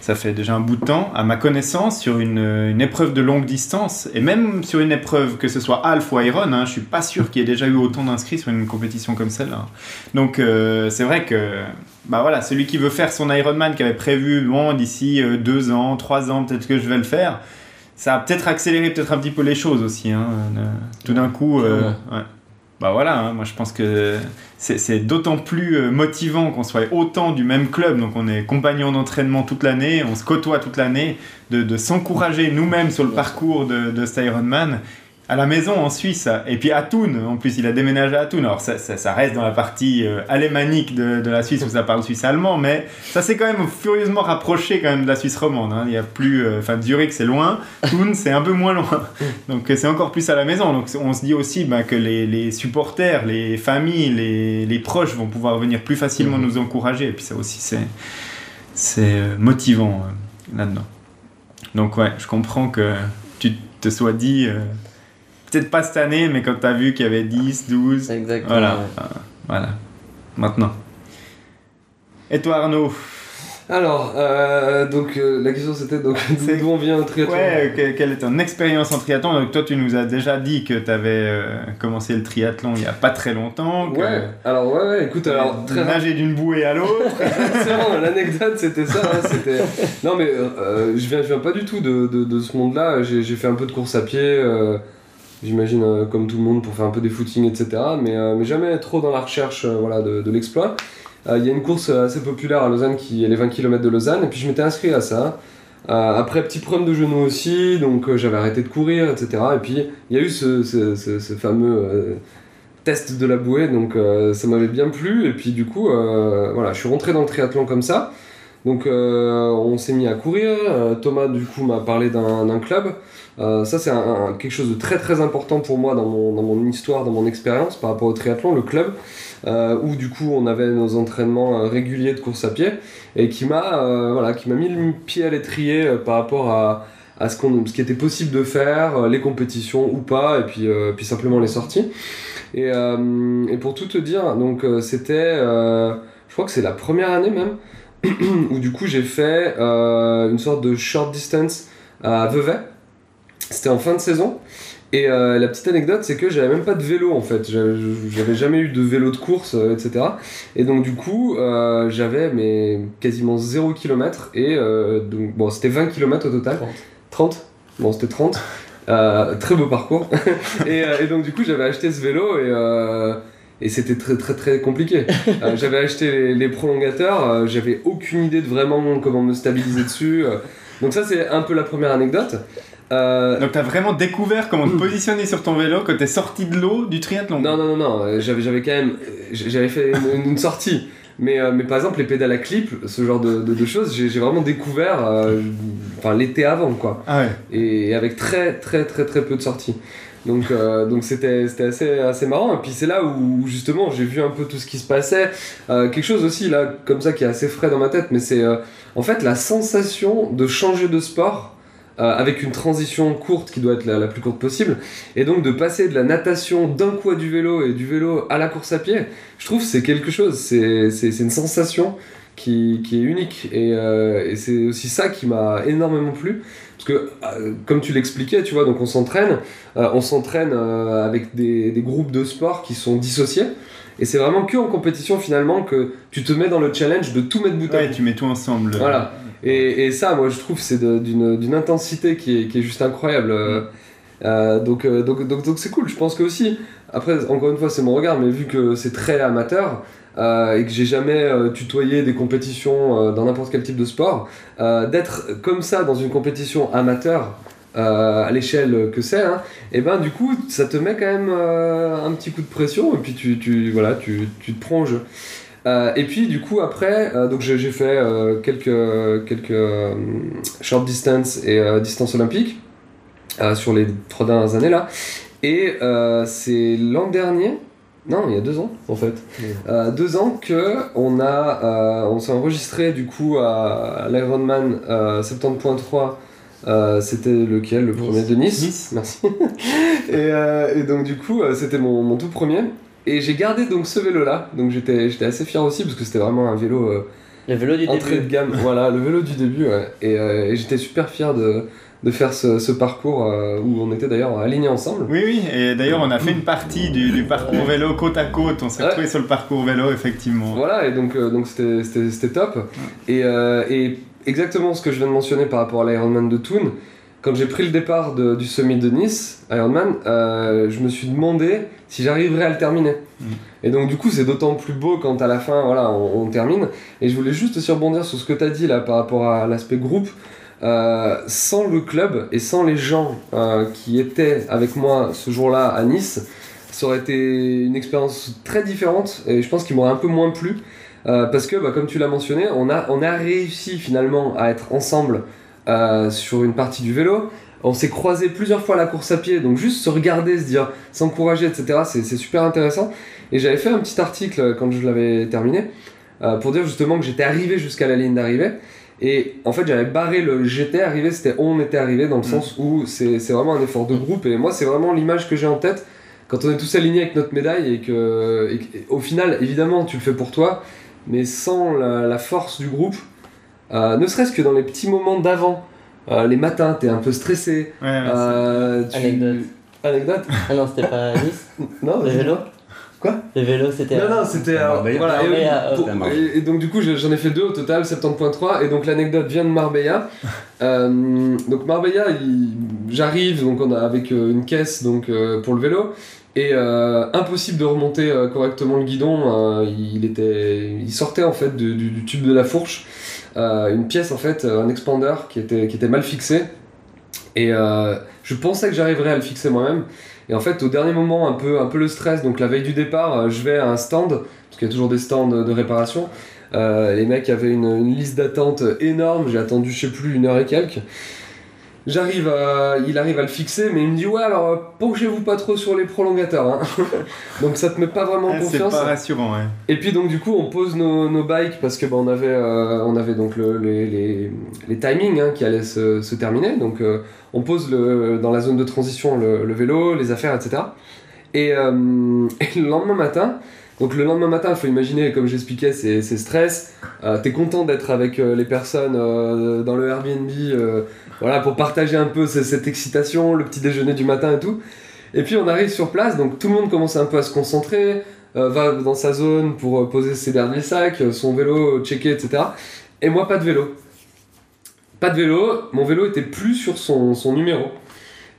ça fait déjà un bout de temps. À ma connaissance, sur une, une épreuve de longue distance, et même sur une épreuve, que ce soit Half ou Iron, hein, je suis pas sûr qu'il y ait déjà eu autant d'inscrits sur une compétition comme celle-là. Donc euh, c'est vrai que bah voilà, celui qui veut faire son Ironman qui avait prévu, bon, d'ici deux ans, trois ans, peut-être que je vais le faire. Ça a peut-être accéléré peut-être un petit peu les choses aussi. Hein, tout d'un coup, ouais. Bah voilà, hein, moi je pense que c'est d'autant plus euh, motivant qu'on soit autant du même club, donc on est compagnons d'entraînement toute l'année, on se côtoie toute l'année, de, de s'encourager nous-mêmes sur le parcours de, de cet Ironman à la maison en Suisse, et puis à Thun, en plus il a déménagé à Thun, alors ça, ça, reste dans la partie euh, alémanique de, de la Suisse où ça parle suisse-allemand, mais ça s'est quand même furieusement rapproché quand même de la Suisse romande, hein. il y a plus, euh, enfin Zurich c'est loin, Thun c'est un peu moins loin, donc euh, c'est encore plus à la maison, donc on se dit aussi bah, que les, les supporters, les familles, les, les proches vont pouvoir venir plus facilement nous encourager, et puis ça aussi c'est c'est euh, motivant euh, là-dedans. Donc ouais, je comprends que tu te sois dit, euh, peut-être pas cette année, mais quand tu as vu qu'il y avait 10, 12, Exactement. voilà, ouais. euh, voilà, maintenant. Et toi Arnaud? Alors, euh, donc euh, la question c'était donc <laughs> C'est- d'où on vient au triathlon? Ouais, que- quelle est ton expérience en triathlon? Donc toi tu nous as déjà dit que tu avais commencé le triathlon il y a pas très longtemps, que Ouais, alors ouais, ouais, écoute, alors très nager d'une bouée à l'autre. <laughs> Bon, l'anecdote c'était ça. hein, c'était... Non mais euh, je, viens, je viens pas du tout de, de, de ce monde-là. J'ai, j'ai fait un peu de course à pied, euh, j'imagine euh, comme tout le monde pour faire un peu des footings, etc. Mais, euh, mais jamais trop dans la recherche euh, voilà, de, l'exploit. Il y a une course assez populaire à Lausanne qui est les 20 km de Lausanne et puis je m'étais inscrit à ça. Après, petit problème de genou aussi, donc j'avais arrêté de courir, etc. Et puis il y a eu ce, ce, ce, fameux test de la bouée, donc ça m'avait bien plu. Et puis du coup, voilà, je suis rentré dans le triathlon comme ça. Donc euh, on s'est mis à courir. Euh, Thomas du coup m'a parlé d'un club. Euh, ça c'est quelque chose de très très important pour moi dans mon, dans mon histoire, dans mon expérience par rapport au triathlon, le club. où du coup on avait nos entraînements réguliers de course à pied et qui m'a voilà, qui m'a mis le pied à l'étrier par rapport à, à ce, qu'on, ce qui était possible de faire, les compétitions ou pas, et puis, puis simplement les sorties. Et, et pour tout te dire, donc c'était, je crois que c'est la première année même, où du coup j'ai fait euh, une sorte de short distance à Vevey. C'était en fin de saison. Et euh, la petite anecdote, c'est que j'avais même pas de vélo en fait. J'avais jamais eu de vélo de course, euh, etc. Et donc du coup, euh, j'avais mais quasiment 0 km. Et donc, bon, c'était 20 km au total. 30 Bon, c'était 30. Euh, très beau parcours. <laughs> et, et donc du coup, j'avais acheté ce vélo et... et c'était très très très compliqué. <laughs> Euh, j'avais acheté les, les prolongateurs, euh, j'avais aucune idée de vraiment comment me stabiliser dessus. euh. Donc ça c'est un peu la première anecdote. Euh, Donc t'as vraiment découvert comment te positionner sur ton vélo quand t'es sorti de l'eau du triathlon. non, non, non, non, j'avais, j'avais quand même. J'avais fait une, une sortie. Mais, euh, mais par exemple, les pédales à clip, ce genre de, de- de choses, j'ai, j'ai vraiment découvert euh, enfin, l'été avant, quoi. Ah ouais. Et avec très, très, très, très peu de sorties. Donc euh, donc c'était assez assez marrant. Et puis c'est là où justement j'ai vu un peu tout ce qui se passait. Euh, quelque chose aussi là comme ça qui est assez frais dans ma tête, mais c'est euh, en fait la sensation de changer de sport. avec une transition courte qui doit être la, la plus courte possible, et donc de passer de la natation d'un coup à du vélo et du vélo à la course à pied, je trouve c'est quelque chose, c'est une sensation qui, qui est unique, et, et c'est aussi ça qui m'a énormément plu, parce que euh, comme tu l'expliquais, tu vois, donc on s'entraîne, euh, on s'entraîne euh, avec des, des groupes de sport qui sont dissociés, et c'est vraiment que en compétition finalement que tu te mets dans le challenge de tout mettre bout à Ouais, bout. tu mets tout ensemble. Voilà. Et, et ça, moi, je trouve, c'est d'une intensité qui est, qui est juste incroyable. Donc, euh, donc, donc, donc c'est cool. Je pense que aussi, après, encore une fois, c'est mon regard, mais vu que c'est très amateur euh, et que j'ai jamais euh, tutoyé des compétitions euh, dans n'importe quel type de sport, d'être comme ça dans une compétition amateur. à l'échelle que c'est, hein, et ben du coup ça te met quand même un petit coup de pression et puis tu, tu, voilà, tu, tu te prends et puis du coup après, donc j'ai fait quelques, quelques short distance et distance olympique sur les trois dernières années là. Et c'est l'an dernier, non il y a deux ans en fait, euh, deux ans que on a, euh, on s'est enregistré du coup à, l'Ironman euh, 70.3. Euh, c'était lequel le premier de Nice, Nice. <laughs> merci et, et donc du coup c'était mon, mon tout premier et j'ai gardé donc ce vélo là donc j'étais j'étais assez fier aussi parce que c'était vraiment un vélo Le vélo du entrée début. de gamme voilà le vélo du début ouais. et, et j'étais super fier de, de faire ce, ce parcours euh, où on était d'ailleurs alignés ensemble Oui, oui, et d'ailleurs on a fait une partie du, du parcours vélo côte à côte, on s'est Ouais. retrouvés sur le parcours vélo effectivement. Voilà, et donc euh, donc c'était- top. Et, euh, et exactement ce que je viens de mentionner par rapport à l'Ironman de Thun, quand j'ai pris le départ de- du summit de Nice, Ironman, je me suis demandé si j'arriverais à le terminer. Mm. Et donc du coup c'est d'autant plus beau quand à la fin voilà, on, on termine. Et je voulais juste aussi rebondir sur ce que tu as dit là par rapport à l'aspect groupe. Euh, sans le club et sans les gens euh, qui étaient avec moi ce jour-là à Nice, ça aurait été une expérience très différente et je pense qu'il m'aurait un peu moins plu. Euh, parce que, bah, comme tu l'as mentionné, on a, réussi finalement à être ensemble sur une partie du vélo. On s'est croisé plusieurs fois à la course à pied, donc juste se regarder, se dire, s'encourager, etc., c'est c'est super intéressant. Et j'avais fait un petit article quand je l'avais terminé pour dire justement que j'étais arrivé jusqu'à la ligne d'arrivée. Et en fait, j'avais barré le j'étais arrivé, c'était on était arrivé, dans le sens où c'est c'est vraiment un effort de groupe. Et moi, c'est vraiment l'image que j'ai en tête quand on est tous alignés avec notre médaille et que, et que- et au final, évidemment, tu le fais pour toi, mais sans la, la force du groupe, euh, ne serait-ce que dans les petits moments d'avant, euh, les matins, t'es un peu stressé. Ouais, ouais, euh, tu- Anecdote. Anecdote Ah non, c'était pas Nice Non, Le vélo Quoi Le vélo, c'était. Non, non, c'était. euh, voilà, et, donc, du coup, je- j'en ai fait deux au total, 70.3. Et donc, l'anecdote vient de Marbella. <laughs> Euh, donc, Marbella, j'arrive donc on a, avec euh, une caisse donc, euh, pour le vélo. Et euh, impossible de remonter euh, correctement le guidon. euh, il, était, il sortait en fait du, du- du tube de la fourche. euh, une pièce en fait, un expander qui était, qui était mal fixé. Et euh, je pensais que j'arriverais à le fixer moi-même. Et en fait, au dernier moment, un peu, un peu le stress, donc la veille du départ, euh, je vais à un stand, parce qu'il y a toujours des stands de réparation. Euh, les mecs avaient une, liste d'attente énorme, j'ai attendu, je sais plus, une heure et quelques. J'arrive à, il arrive à le fixer, mais il me dit ouais alors euh, penchez-vous pas trop sur les prolongateurs, hein. <laughs> donc ça te met pas vraiment en Ouais, C'est confiance. pas rassurant, ouais. Et puis donc du coup on pose nos, nos bikes parce que bah, on avait euh, on avait donc le- les, les, les timings hein, qui allaient se, se terminer donc euh, on pose le, dans la zone de transition le, le vélo les affaires etc et, euh, <laughs> et le lendemain matin donc le lendemain matin il faut imaginer comme j'expliquais c'est c'est stress t'es content d'être avec les personnes dans le Airbnb voilà pour partager un peu ce- cette excitation le petit déjeuner du matin et tout et puis on arrive sur place donc tout le monde commence un peu à se concentrer euh, va dans sa zone pour euh, poser ses derniers sacs, euh, son vélo checké, etc. Et moi, pas de vélo. Pas de vélo, mon vélo était plus sur son, son numéro.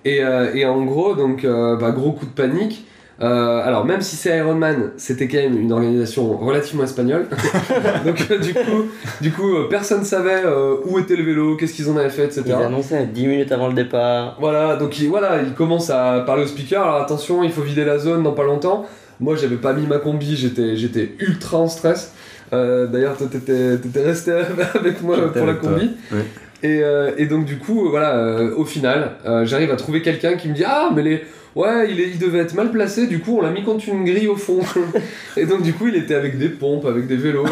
Et, et en gros, donc, bah, gros coup de panique. Euh, alors, même si c'est Ironman, c'était quand même une organisation relativement espagnole. <laughs> donc, euh, du coup, du coup euh, personne savait euh, où était le vélo, qu'est-ce qu'ils en avaient fait, etc. Ils annonçaient 10 minutes avant le départ. Voilà, donc il, voilà, il commence à parler au speaker. Alors attention, il faut vider la zone dans pas longtemps. Moi, j'avais pas mis ma combi, j'étais, j'étais ultra en stress. Euh, D'ailleurs, toi, t'étais, t'étais resté <laughs> avec moi pour la combi. Ouais. Et, euh, et donc du coup, euh, voilà, euh, au final, euh, j'arrive à trouver quelqu'un qui me dit ah mais les ouais il, est, il devait être mal placé, du coup on l'a mis contre une grille au fond. <laughs> et donc du coup il était avec des pompes, avec des vélos,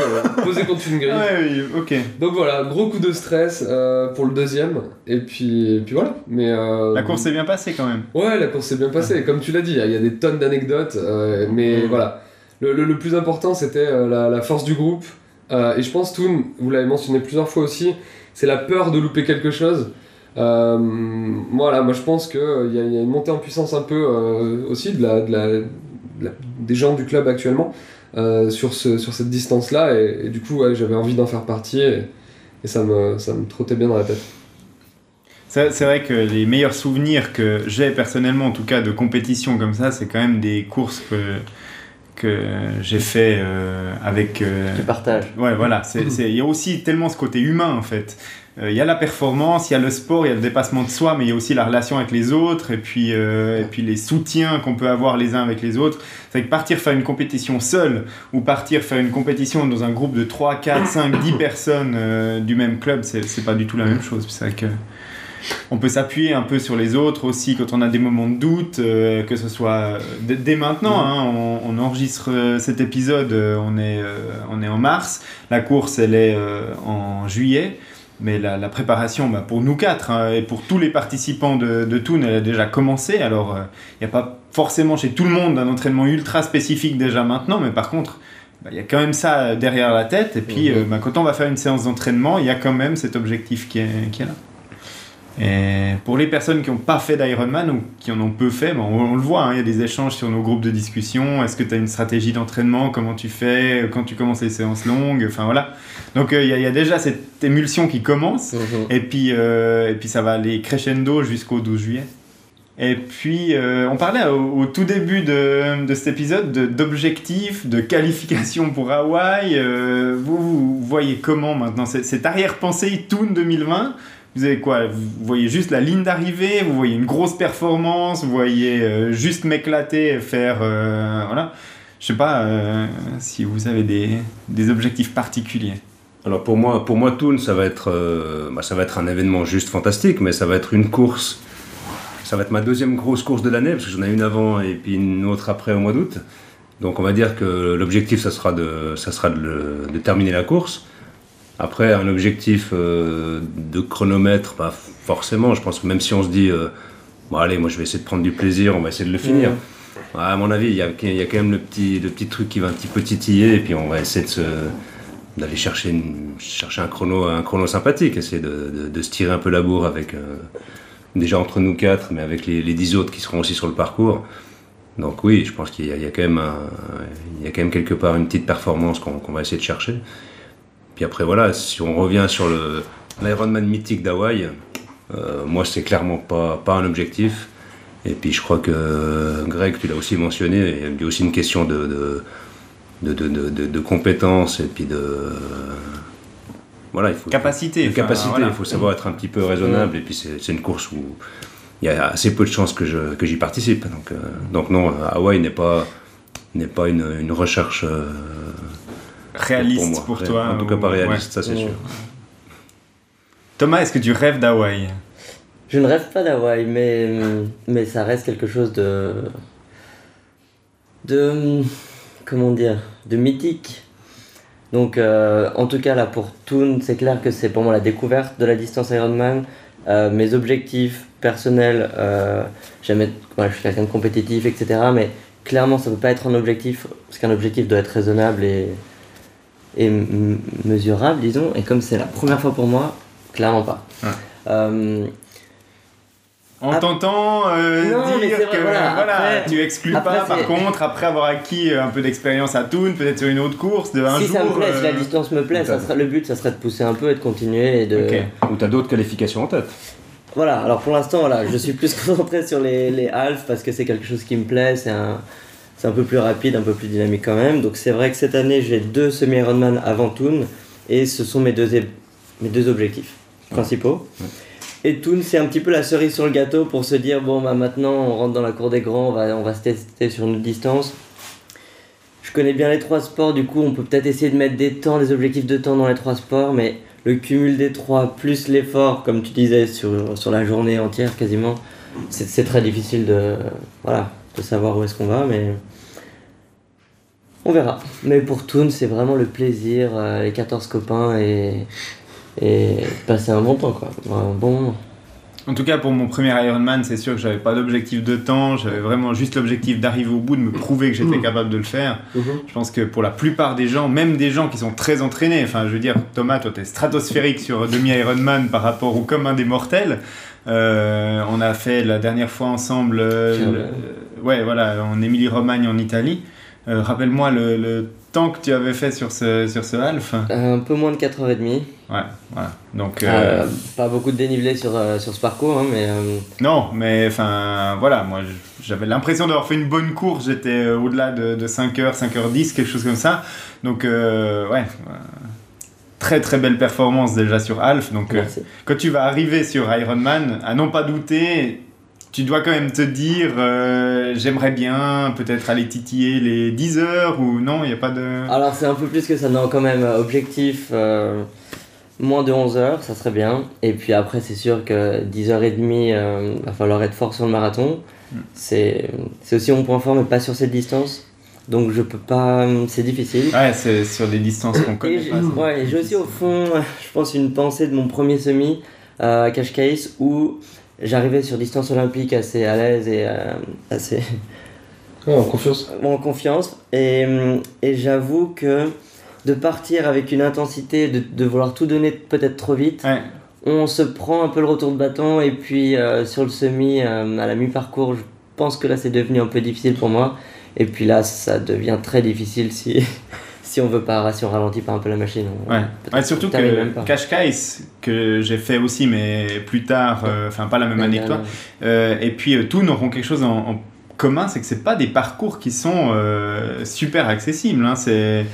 posé contre une grille. Ouais, oui, ok. Donc voilà, gros coup de stress pour le deuxième. Et puis, et puis voilà. Mais La course s'est bien passée quand même. Ouais, la course s'est bien passée. Comme tu l'as dit, il y a des tonnes d'anecdotes. mais voilà. Le, le- le plus important, c'était la, la force du groupe. Et je pense, Toon, vous l'avez mentionné plusieurs fois aussi, c'est la peur de louper quelque chose. Euh, voilà, moi je pense qu'il y, a- il y a une montée en puissance un peu euh, aussi de la, de la- de la- des gens du club actuellement euh, sur, ce, sur cette distance-là. Et, et du coup, j'avais envie d'en faire partie et, ça, me, ça me trottait bien dans la tête. C'est c'est vrai que les meilleurs souvenirs que j'ai personnellement, en tout cas de compétition comme ça, c'est quand même des courses que, que j'ai fait euh, avec. euh, Tu partages. Ouais, voilà. c'est- Il y a aussi tellement ce côté humain en fait. Euh, Il y a la performance, il y a le sport, il y a le dépassement de soi, mais il y a aussi la relation avec les autres et puis, euh, et puis les soutiens qu'on peut avoir les uns avec les autres. C'est que partir faire une compétition seul ou partir faire une compétition dans un groupe de 3, 4, 5, 10 personnes du même club, c'est c'est pas du tout la même chose. C'est que on peut s'appuyer un peu sur les autres aussi quand on a des moments de doute, euh, que ce soit euh, dès, maintenant. hein, on, on enregistre euh, cet épisode, on, est, euh, on est en mars, la course elle est euh, en juillet. Mais la, la préparation, bah, pour nous quatre hein, et pour tous les participants de, de Toon, elle a déjà commencé. Alors, il n'y a pas forcément chez tout le monde un entraînement ultra spécifique déjà maintenant, mais par contre, bah, il y a quand même ça derrière la tête. Et puis, Mhm. euh, bah, quand on va faire une séance d'entraînement, il y a quand même cet objectif qui est, qui est là. Et pour les personnes qui n'ont pas fait d'Ironman ou qui en ont peu fait, bon, on, on le voit, hein, il y a des échanges sur nos groupes de discussion. Est-ce que tu as une stratégie d'entraînement? Comment tu fais? Quand tu commences les séances longues? Enfin voilà. Donc euh, il y, a- il y a déjà cette émulsion qui commence. Mhm. Et puis, euh, et puis ça va aller crescendo jusqu'au 12 juillet. Et puis, euh, on parlait au, au tout début de, de cet épisode de- d'objectifs, de, qualification pour Hawaï. Euh, vous, vous voyez comment maintenant? Cette arrière-pensée Toon 2020 vous avez quoi Vous voyez juste la ligne d'arrivée, vous voyez une grosse performance, vous voyez euh, juste m'éclater et faire... euh, voilà. Je sais pas euh, si vous avez des, des objectifs particuliers. Alors pour moi, pour moi Toon, ça va être, euh, bah, ça va être un événement juste fantastique, mais ça va être une course. Ça va être ma deuxième grosse course de l'année parce que j'en ai une avant et puis une autre après au mois d'août. Donc on va dire que l'objectif, ça sera de, ça sera de, terminer la course. Après, un objectif euh, de chronomètre, bah, forcément, je pense que même si on se dit, euh, bon allez, moi je vais essayer de prendre du plaisir, on va essayer de le finir. À mon avis, il y, a, il y a quand même le petit, le petit truc qui va un petit peu titiller et puis on va essayer de se, d'aller chercher, une- chercher un, chrono, un chrono sympathique, essayer de, de- de se tirer un peu la bourre avec, euh, déjà entre nous quatre, mais avec les, les dix autres qui seront aussi sur le parcours. Donc oui, je pense qu'il y, a- il y a quand même un- il y a quand même quelque part une petite performance qu'on qu'on va essayer de chercher. Puis après voilà, si on revient sur le l'Ironman mythique d'Hawaï, euh, moi c'est clairement pas, pas un objectif. Et puis je crois que Greg, tu l'as aussi mentionné, il y a aussi une question de, de, de, de, compétences et puis de... Voilà, il faut... Capacité. enfin, capacité, voilà. il faut savoir être un petit peu raisonnable et puis c'est c'est une course où il y a assez peu de chances que je- que j'y participe. Donc, euh, donc non, Hawaï n'est pas, n'est pas une, une recherche euh, Réaliste pour, moi. toi. En tout cas pas réaliste, ouais. ça c'est Ouais. sûr. Thomas, est-ce que tu rêves d'Hawaï? Je ne rêve pas d'Hawaï, mais, mais ça reste quelque chose de. de. comment dire de mythique. Donc, euh, en tout cas, là pour Toon, c'est clair que c'est pour moi la découverte de la distance Ironman. Euh, mes objectifs personnels, euh, j'aime être- ouais, je suis quelqu'un de compétitif, etc. Mais clairement, ça ne peut pas être un objectif, parce qu'un objectif doit être raisonnable et, et mesurable, disons. Et comme c'est la première fois pour moi, clairement pas. Ouais. Euh, En Ah. tentant euh, Non, mais dire vrai, que voilà, après- tu exclus après, pas, par contre, après avoir acquis euh, un peu d'expérience à Toon, peut-être sur une autre course de un si jour. ça me plaît, si la euh, distance me plaît, ça sera, le but, ça serait de pousser un peu et de continuer et de. Ok. Ou tu as d'autres qualifications en tête. Voilà, alors pour l'instant, voilà, je suis plus <laughs> concentré sur les, les halves parce que c'est quelque chose qui me plaît, c'est un, c'est un peu plus rapide, un peu plus dynamique quand même. Donc c'est vrai que cette année, j'ai deux semi-Ironman avant Toon et ce sont mes deux, mes deux objectifs principaux. Et Toon, c'est un petit peu la cerise sur le gâteau pour se dire bon, bah maintenant on rentre dans la cour des grands, on va, on va se tester sur une distance. Je connais bien les trois sports, du coup on peut peut-être essayer de mettre des temps, des objectifs de temps dans les trois sports, mais le cumul des trois plus l'effort, comme tu disais, sur, sur la journée entière quasiment, c'est très difficile de, voilà, de savoir où est-ce qu'on va, mais on verra. Mais pour Toon, c'est vraiment le plaisir, euh, les 14 copains et, et passer un bon temps, quoi. Un bon moment. En tout cas, pour mon premier Ironman, c'est sûr que j'avais pas d'objectif de temps, j'avais vraiment juste l'objectif d'arriver au bout, de me prouver que j'étais Mhm. capable de le faire. Mhm. Je pense que pour la plupart des gens, même des gens qui sont très entraînés, enfin je veux dire, Thomas, toi t'es stratosphérique sur demi-Ironman par rapport au commun des mortels. Euh, on a fait la dernière fois ensemble, euh, ouais voilà, en Émilie-Romagne en Italie. Euh, Rappelle-moi le, le temps que tu avais fait sur ce, sur ce half. Un peu moins de 4h30. Ouais, voilà. Donc, euh, Euh, pas beaucoup de dénivelé sur, sur ce parcours, hein, mais Non, mais enfin, voilà, moi j'avais l'impression d'avoir fait une bonne course, j'étais au-delà de, de 5h, 5h10, quelque chose comme ça. Donc, ouais, très très belle performance déjà sur Alf. Donc, quand tu vas arriver sur Ironman, à non pas douter, tu dois quand même te dire, euh, j'aimerais bien peut-être aller titiller les 10 heures ou non, il n'y a pas de. Alors c'est un peu plus que ça, non quand même, euh, objectif euh, moins de 11 heures, ça serait bien. Et puis après c'est sûr que 10h30, euh, va falloir être fort sur le marathon. Mm. C'est aussi mon point fort, mais pas sur cette distance. Donc je peux pas, c'est difficile. Ouais, c'est sur des distances qu'on connaît pas. ouais, j'ai aussi au fond, <laughs> je pense, une pensée de mon premier semi à Cascais où j'arrivais sur distance olympique assez à l'aise et euh, assez <laughs> Ah, en confiance. en confiance. Et, hum, et j'avoue que de partir avec une intensité, de, de vouloir tout donner peut-être trop vite, Ouais. on se prend un peu le retour de bâton. Et puis euh, sur le semi, euh, à la mi-parcours, je pense que là c'est devenu un peu difficile pour moi. Et puis là, ça devient très difficile si, <laughs> si on veut pas, si on ralentit pas un peu la machine. on- Ouais. surtout que pas. Cascais, que j'ai fait aussi, mais plus tard, euh, enfin pas la même année que toi, Euh, et puis euh, tous n'auront quelque chose en, en commun, c'est que c'est pas des parcours qui sont euh, super accessibles. hein. C'est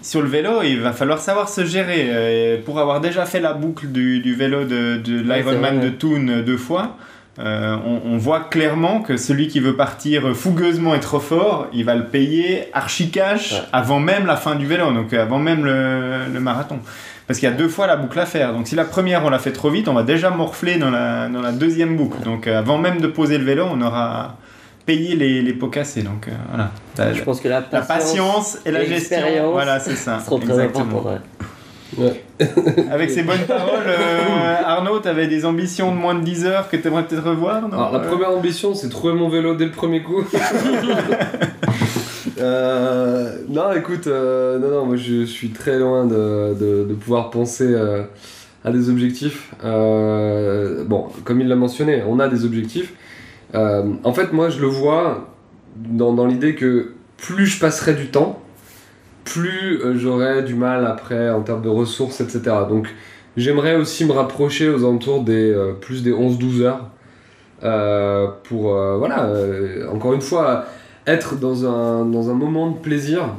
sur le vélo, il va falloir savoir se gérer. Et pour avoir déjà fait la boucle du, du vélo de, de l'Ironman de Thun deux fois. Euh, on, on voit clairement que celui qui veut partir fougueusement et trop fort, il va le payer archi cash Ouais. avant même la fin du vélo, donc euh, avant même le, le marathon. Parce qu'il y a deux fois la boucle à faire. Donc si la première on l'a fait trop vite, on va déjà morfler dans la, dans la deuxième boucle. Donc euh, avant même de poser le vélo, on aura payé les, les pots cassés. Donc euh, voilà. La, Je pense que la la patience, et la gestion. Voilà, c'est ça. très Exactement. Ouais. Avec ces bonnes paroles, euh, Arnaud, tu avais des ambitions de moins de 10 heures que tu aimerais peut-être revoir non? Alors, la Euh, première ambition, c'est trouver mon vélo dès le premier coup. <laughs> Euh, non, écoute, euh, non, non, moi je, suis très loin de, de, de pouvoir penser euh, à des objectifs. Euh, bon, comme il l'a mentionné, on a des objectifs. Euh, en fait, moi je le vois dans, dans l'idée que plus je passerai du temps, plus euh, j'aurai du mal après en termes de ressources, etc. Donc j'aimerais aussi me rapprocher aux alentours des euh, plus des 11-12 heures. Euh, pour voilà encore une fois être dans un, dans un moment de plaisir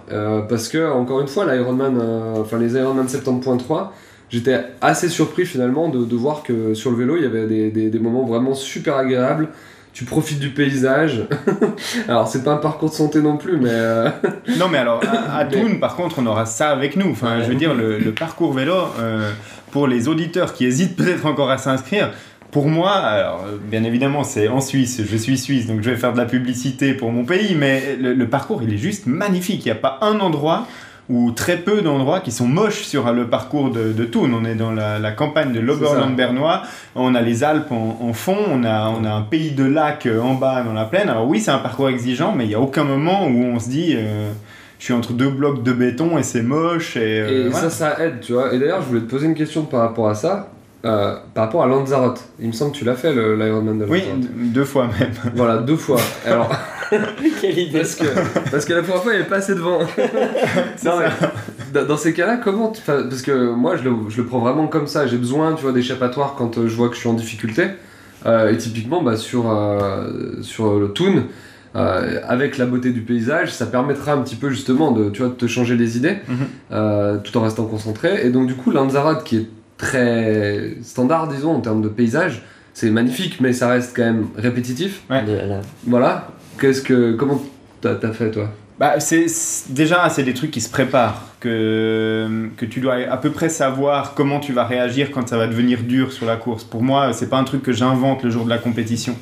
parce que encore une fois l'Ironman enfin les Ironman 70.3 j'étais assez surpris finalement de, de voir que sur le vélo il y avait des, des, des moments vraiment super agréables tu profites du paysage <laughs> alors c'est pas un parcours de santé non plus mais euh, Non, mais alors, à, à <laughs> Thun, par contre, on aura ça avec nous. Enfin, Ouais. je veux dire, le, le parcours vélo, euh, pour les auditeurs qui hésitent peut-être encore à s'inscrire, pour moi, alors, bien évidemment, c'est en Suisse, je suis suisse, donc je vais faire de la publicité pour mon pays, mais le, le parcours, il est juste magnifique. Il n'y a pas un endroit ou très peu d'endroits qui sont moches sur le parcours de, de Thun. On est dans la, la campagne de l'Oberland bernois, on a les Alpes en, en fond, on a, on a un pays de lacs euh, en bas dans la plaine. Alors oui, c'est un parcours exigeant, mais il n'y a aucun moment où on se dit... euh, je suis entre deux blocs de béton et c'est moche et, euh, et ça ça aide tu vois. Et d'ailleurs je voulais te poser une question par rapport à ça euh, par rapport à Lanzarote. Il me semble que tu l'as fait l'Ironman de oui Lanzarote. d- deux fois même. Voilà deux fois. <laughs> Alors <laughs> Quelle idée Parce que, parce que la première fois, il n'y avait pas assez de vent. <laughs> non, mais, dans, dans ces cas-là, comment tu- Parce que moi, je le, je le prends vraiment comme ça. J'ai besoin, tu vois, d'échappatoire quand euh, je vois que je suis en difficulté. Euh, et typiquement, bah, sur, euh, sur le Toon, euh, avec la beauté du paysage, ça permettra un petit peu justement de, tu vois, de te changer les idées, Mhm. euh, tout en restant concentré. Et donc, du coup, Lanzarote, qui est très standard, disons, en termes de paysage, c'est magnifique, mais ça reste quand même répétitif. Ouais. Voilà. Qu'est-ce que comment t'as as fait toi? Bah, c'est déjà c'est des trucs qui se préparent que que tu dois à peu près savoir comment tu vas réagir quand ça va devenir dur sur la course. Pour moi, c'est pas un truc que j'invente le jour de la compétition.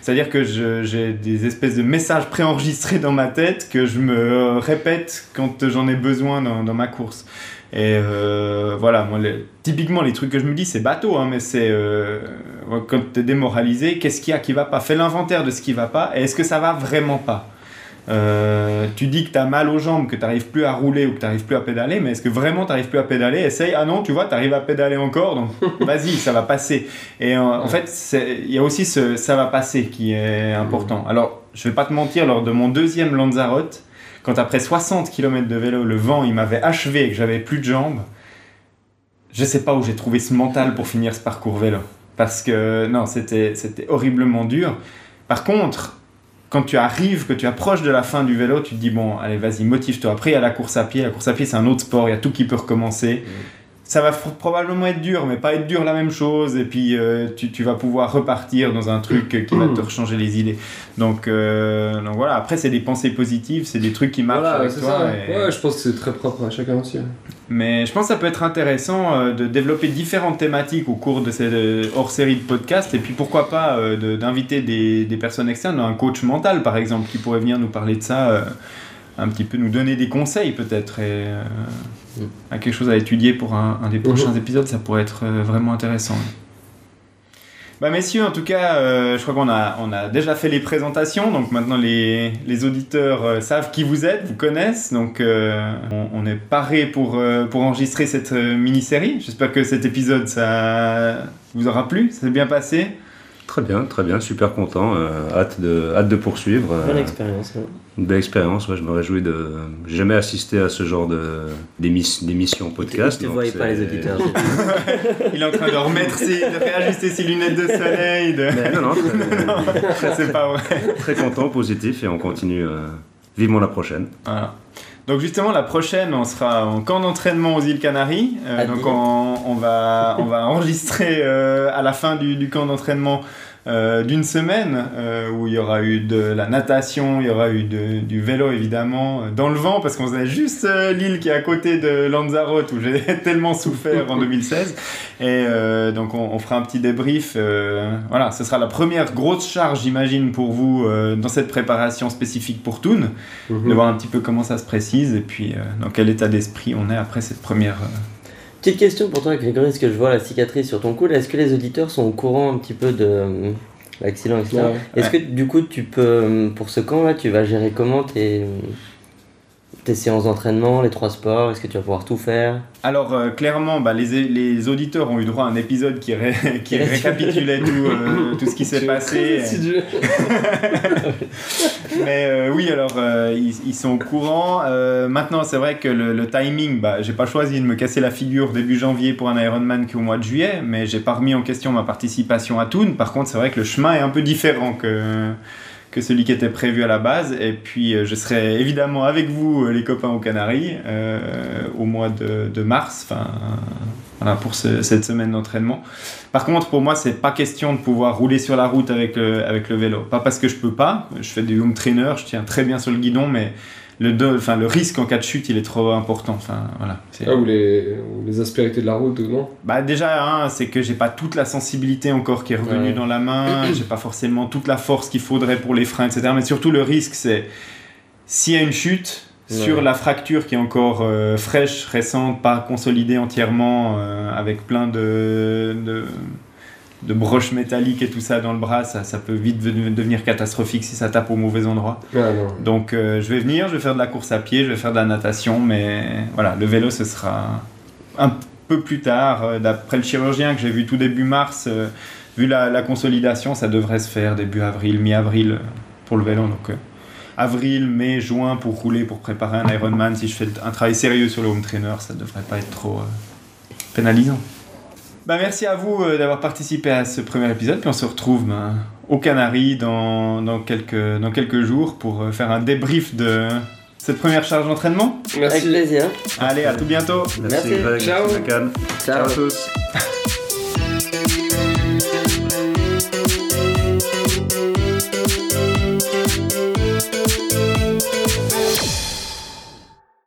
C'est-à-dire que j'ai des espèces de messages préenregistrés dans ma tête que je me répète quand j'en ai besoin dans ma course. Et euh, voilà, moi, typiquement, les trucs que je me dis, c'est bateau, hein, mais c'est euh, quand tu es démoralisé, qu'est-ce qu'il y a qui va pas? Fais l'inventaire de ce qui va pas et est-ce que ça va vraiment pas? Euh, tu dis que tu as mal aux jambes, que tu n'arrives plus à rouler ou que tu n'arrives plus à pédaler, mais est-ce que vraiment tu n'arrives plus à pédaler? Essaye, ah non, tu vois, tu arrives à pédaler encore, donc <laughs> vas-y, ça va passer. Et en fait, il y a aussi ce ça va passer qui est important. Alors, je vais pas te mentir, lors de mon deuxième Lanzarote, quand après 60 km de vélo, le vent il m'avait achevé et que j'avais plus de jambes, je sais pas où j'ai trouvé ce mental pour finir ce parcours vélo. Parce que non, c'était horriblement dur. Par contre, quand tu arrives, que tu approches de la fin du vélo, tu te dis bon, allez, vas-y, motive-toi. Après, il y a la course à pied. La course à pied, c'est un autre sport. Il y a tout qui peut recommencer. Ça va probablement être dur, mais pas être dur la même chose. Et puis, euh, tu, tu vas pouvoir repartir dans un truc qui va te rechanger les idées. Donc, euh, donc voilà. Après, c'est des pensées positives, c'est des trucs qui marchent Voilà, avec toi. ça. et- Ouais, je pense que c'est très propre à chacun aussi. hein. mais je pense que ça peut être intéressant euh, de développer différentes thématiques au cours de cette hors-série de podcasts. Et puis pourquoi pas d'inviter des, des personnes externes, un coach mental par exemple, qui pourrait venir nous parler de ça, un petit peu nous donner des conseils peut-être. Et euh, Mm. à quelque chose à étudier pour un, un des prochains épisodes, ça pourrait être euh, vraiment intéressant. Bah messieurs, en tout cas, euh, je crois qu'on a, on a déjà fait les présentations, donc maintenant les, les auditeurs savent qui vous êtes, vous connaissent, donc on, on est paré pour, pour enregistrer cette mini-série. J'espère que cet épisode, ça vous aura plu, ça s'est bien passé. Très bien, très bien, super content. euh, hâte, de, hâte de poursuivre. euh, Bonne expérience. une belle expérience, ouais, je me réjouis de. J'ai jamais assisté à ce genre de d'émis- d'émission podcast. Ils ne c'est- pas les auditeurs. <laughs> Il est en train de remettre ses, de réajuster ses lunettes de soleil. De... Mais non, non, <laughs> très, Ça, c'est pas vrai. très content, positif, et on continue euh, vivement la prochaine. Voilà. Donc justement, la prochaine, on sera en camp d'entraînement aux îles Canaries. Euh, donc on, on va, on va enregistrer euh, à la fin du, du camp d'entraînement euh, d'une semaine euh, où il y aura eu de la natation, il y aura eu de- du vélo évidemment, euh, dans le vent parce qu'on faisait juste euh, l'île qui est à côté de Lanzarote où j'ai <laughs> tellement souffert en 2016. Et donc on, on fera un petit débrief. voilà, ce sera la première grosse charge j'imagine pour vous dans cette préparation spécifique pour Toon Mhm. de voir un petit peu comment ça se précise et puis dans quel état d'esprit on est après cette première. Petite question pour toi, Grégory, est-ce que je vois la cicatrice sur ton coude Est-ce que les auditeurs sont au courant un petit peu de euh, l'accident, etc. Ouais. Est-ce que du coup, tu peux, euh, pour ce camp-là, tu vas gérer comment tes, euh, tes séances d'entraînement, les trois sports Est-ce que tu vas pouvoir tout faire? Alors euh, clairement, bah, les, les auditeurs ont eu droit à un épisode qui, ré- <laughs> qui <laughs> récapitulait tout, euh, <laughs> tout ce qui s'est passé. Mais euh, oui, alors ils, ils sont au courant. Maintenant, c'est vrai que le, le timing, bah, j'ai pas choisi de me casser la figure début janvier pour un Ironman qui est au mois de juillet, mais j'ai pas remis en question ma participation à Toon. Par contre, c'est vrai que le chemin est un peu différent que que celui qui était prévu à la base. Et puis, euh, je serai évidemment avec vous, euh, les copains aux Canaries, euh, au mois de, mars, enfin, voilà, pour ce- cette semaine d'entraînement. Par contre, pour moi, c'est pas question de pouvoir rouler sur la route avec le, avec le vélo. Pas parce que je peux pas, je fais du home trainer, je tiens très bien sur le guidon, mais le, do- enfin, le risque en cas de chute, il est trop important. Enfin, voilà. Ah, ou les, ou les aspérités de la route, non? Bah déjà, hein, c'est que j'ai pas toute la sensibilité encore qui est revenue Ouais. dans la main, <clears throat> j'ai pas forcément toute la force qu'il faudrait pour les freins, etc. Mais surtout le risque, c'est s'il y a une chute sur la fracture qui est encore euh, fraîche, récente, pas consolidée entièrement, euh, avec plein de, de, de broches métalliques et tout ça dans le bras, ça, ça peut vite devenir catastrophique si ça tape au mauvais endroit. Ah. Donc euh, je vais venir, je vais faire de la course à pied, je vais faire de la natation, mais voilà, le vélo ce sera un peu plus tard. Euh, D'après le chirurgien que j'ai vu tout début mars, euh, vu la, la consolidation, ça devrait se faire début avril, mi-avril pour le vélo. Donc avril, mai, juin pour rouler, pour préparer un Ironman. Si je fais un travail sérieux sur le home trainer, ça devrait pas être trop pénalisant. Bah, merci à vous euh, d'avoir participé à ce premier épisode. Puis on se retrouve ben, aux Canaries dans, dans, quelques, dans quelques jours pour euh, faire un débrief de cette première charge d'entraînement. Avec Merci. plaisir. Allez, à tout bientôt. Merci. Ciao. merci. Ciao. Ciao à tous. <laughs>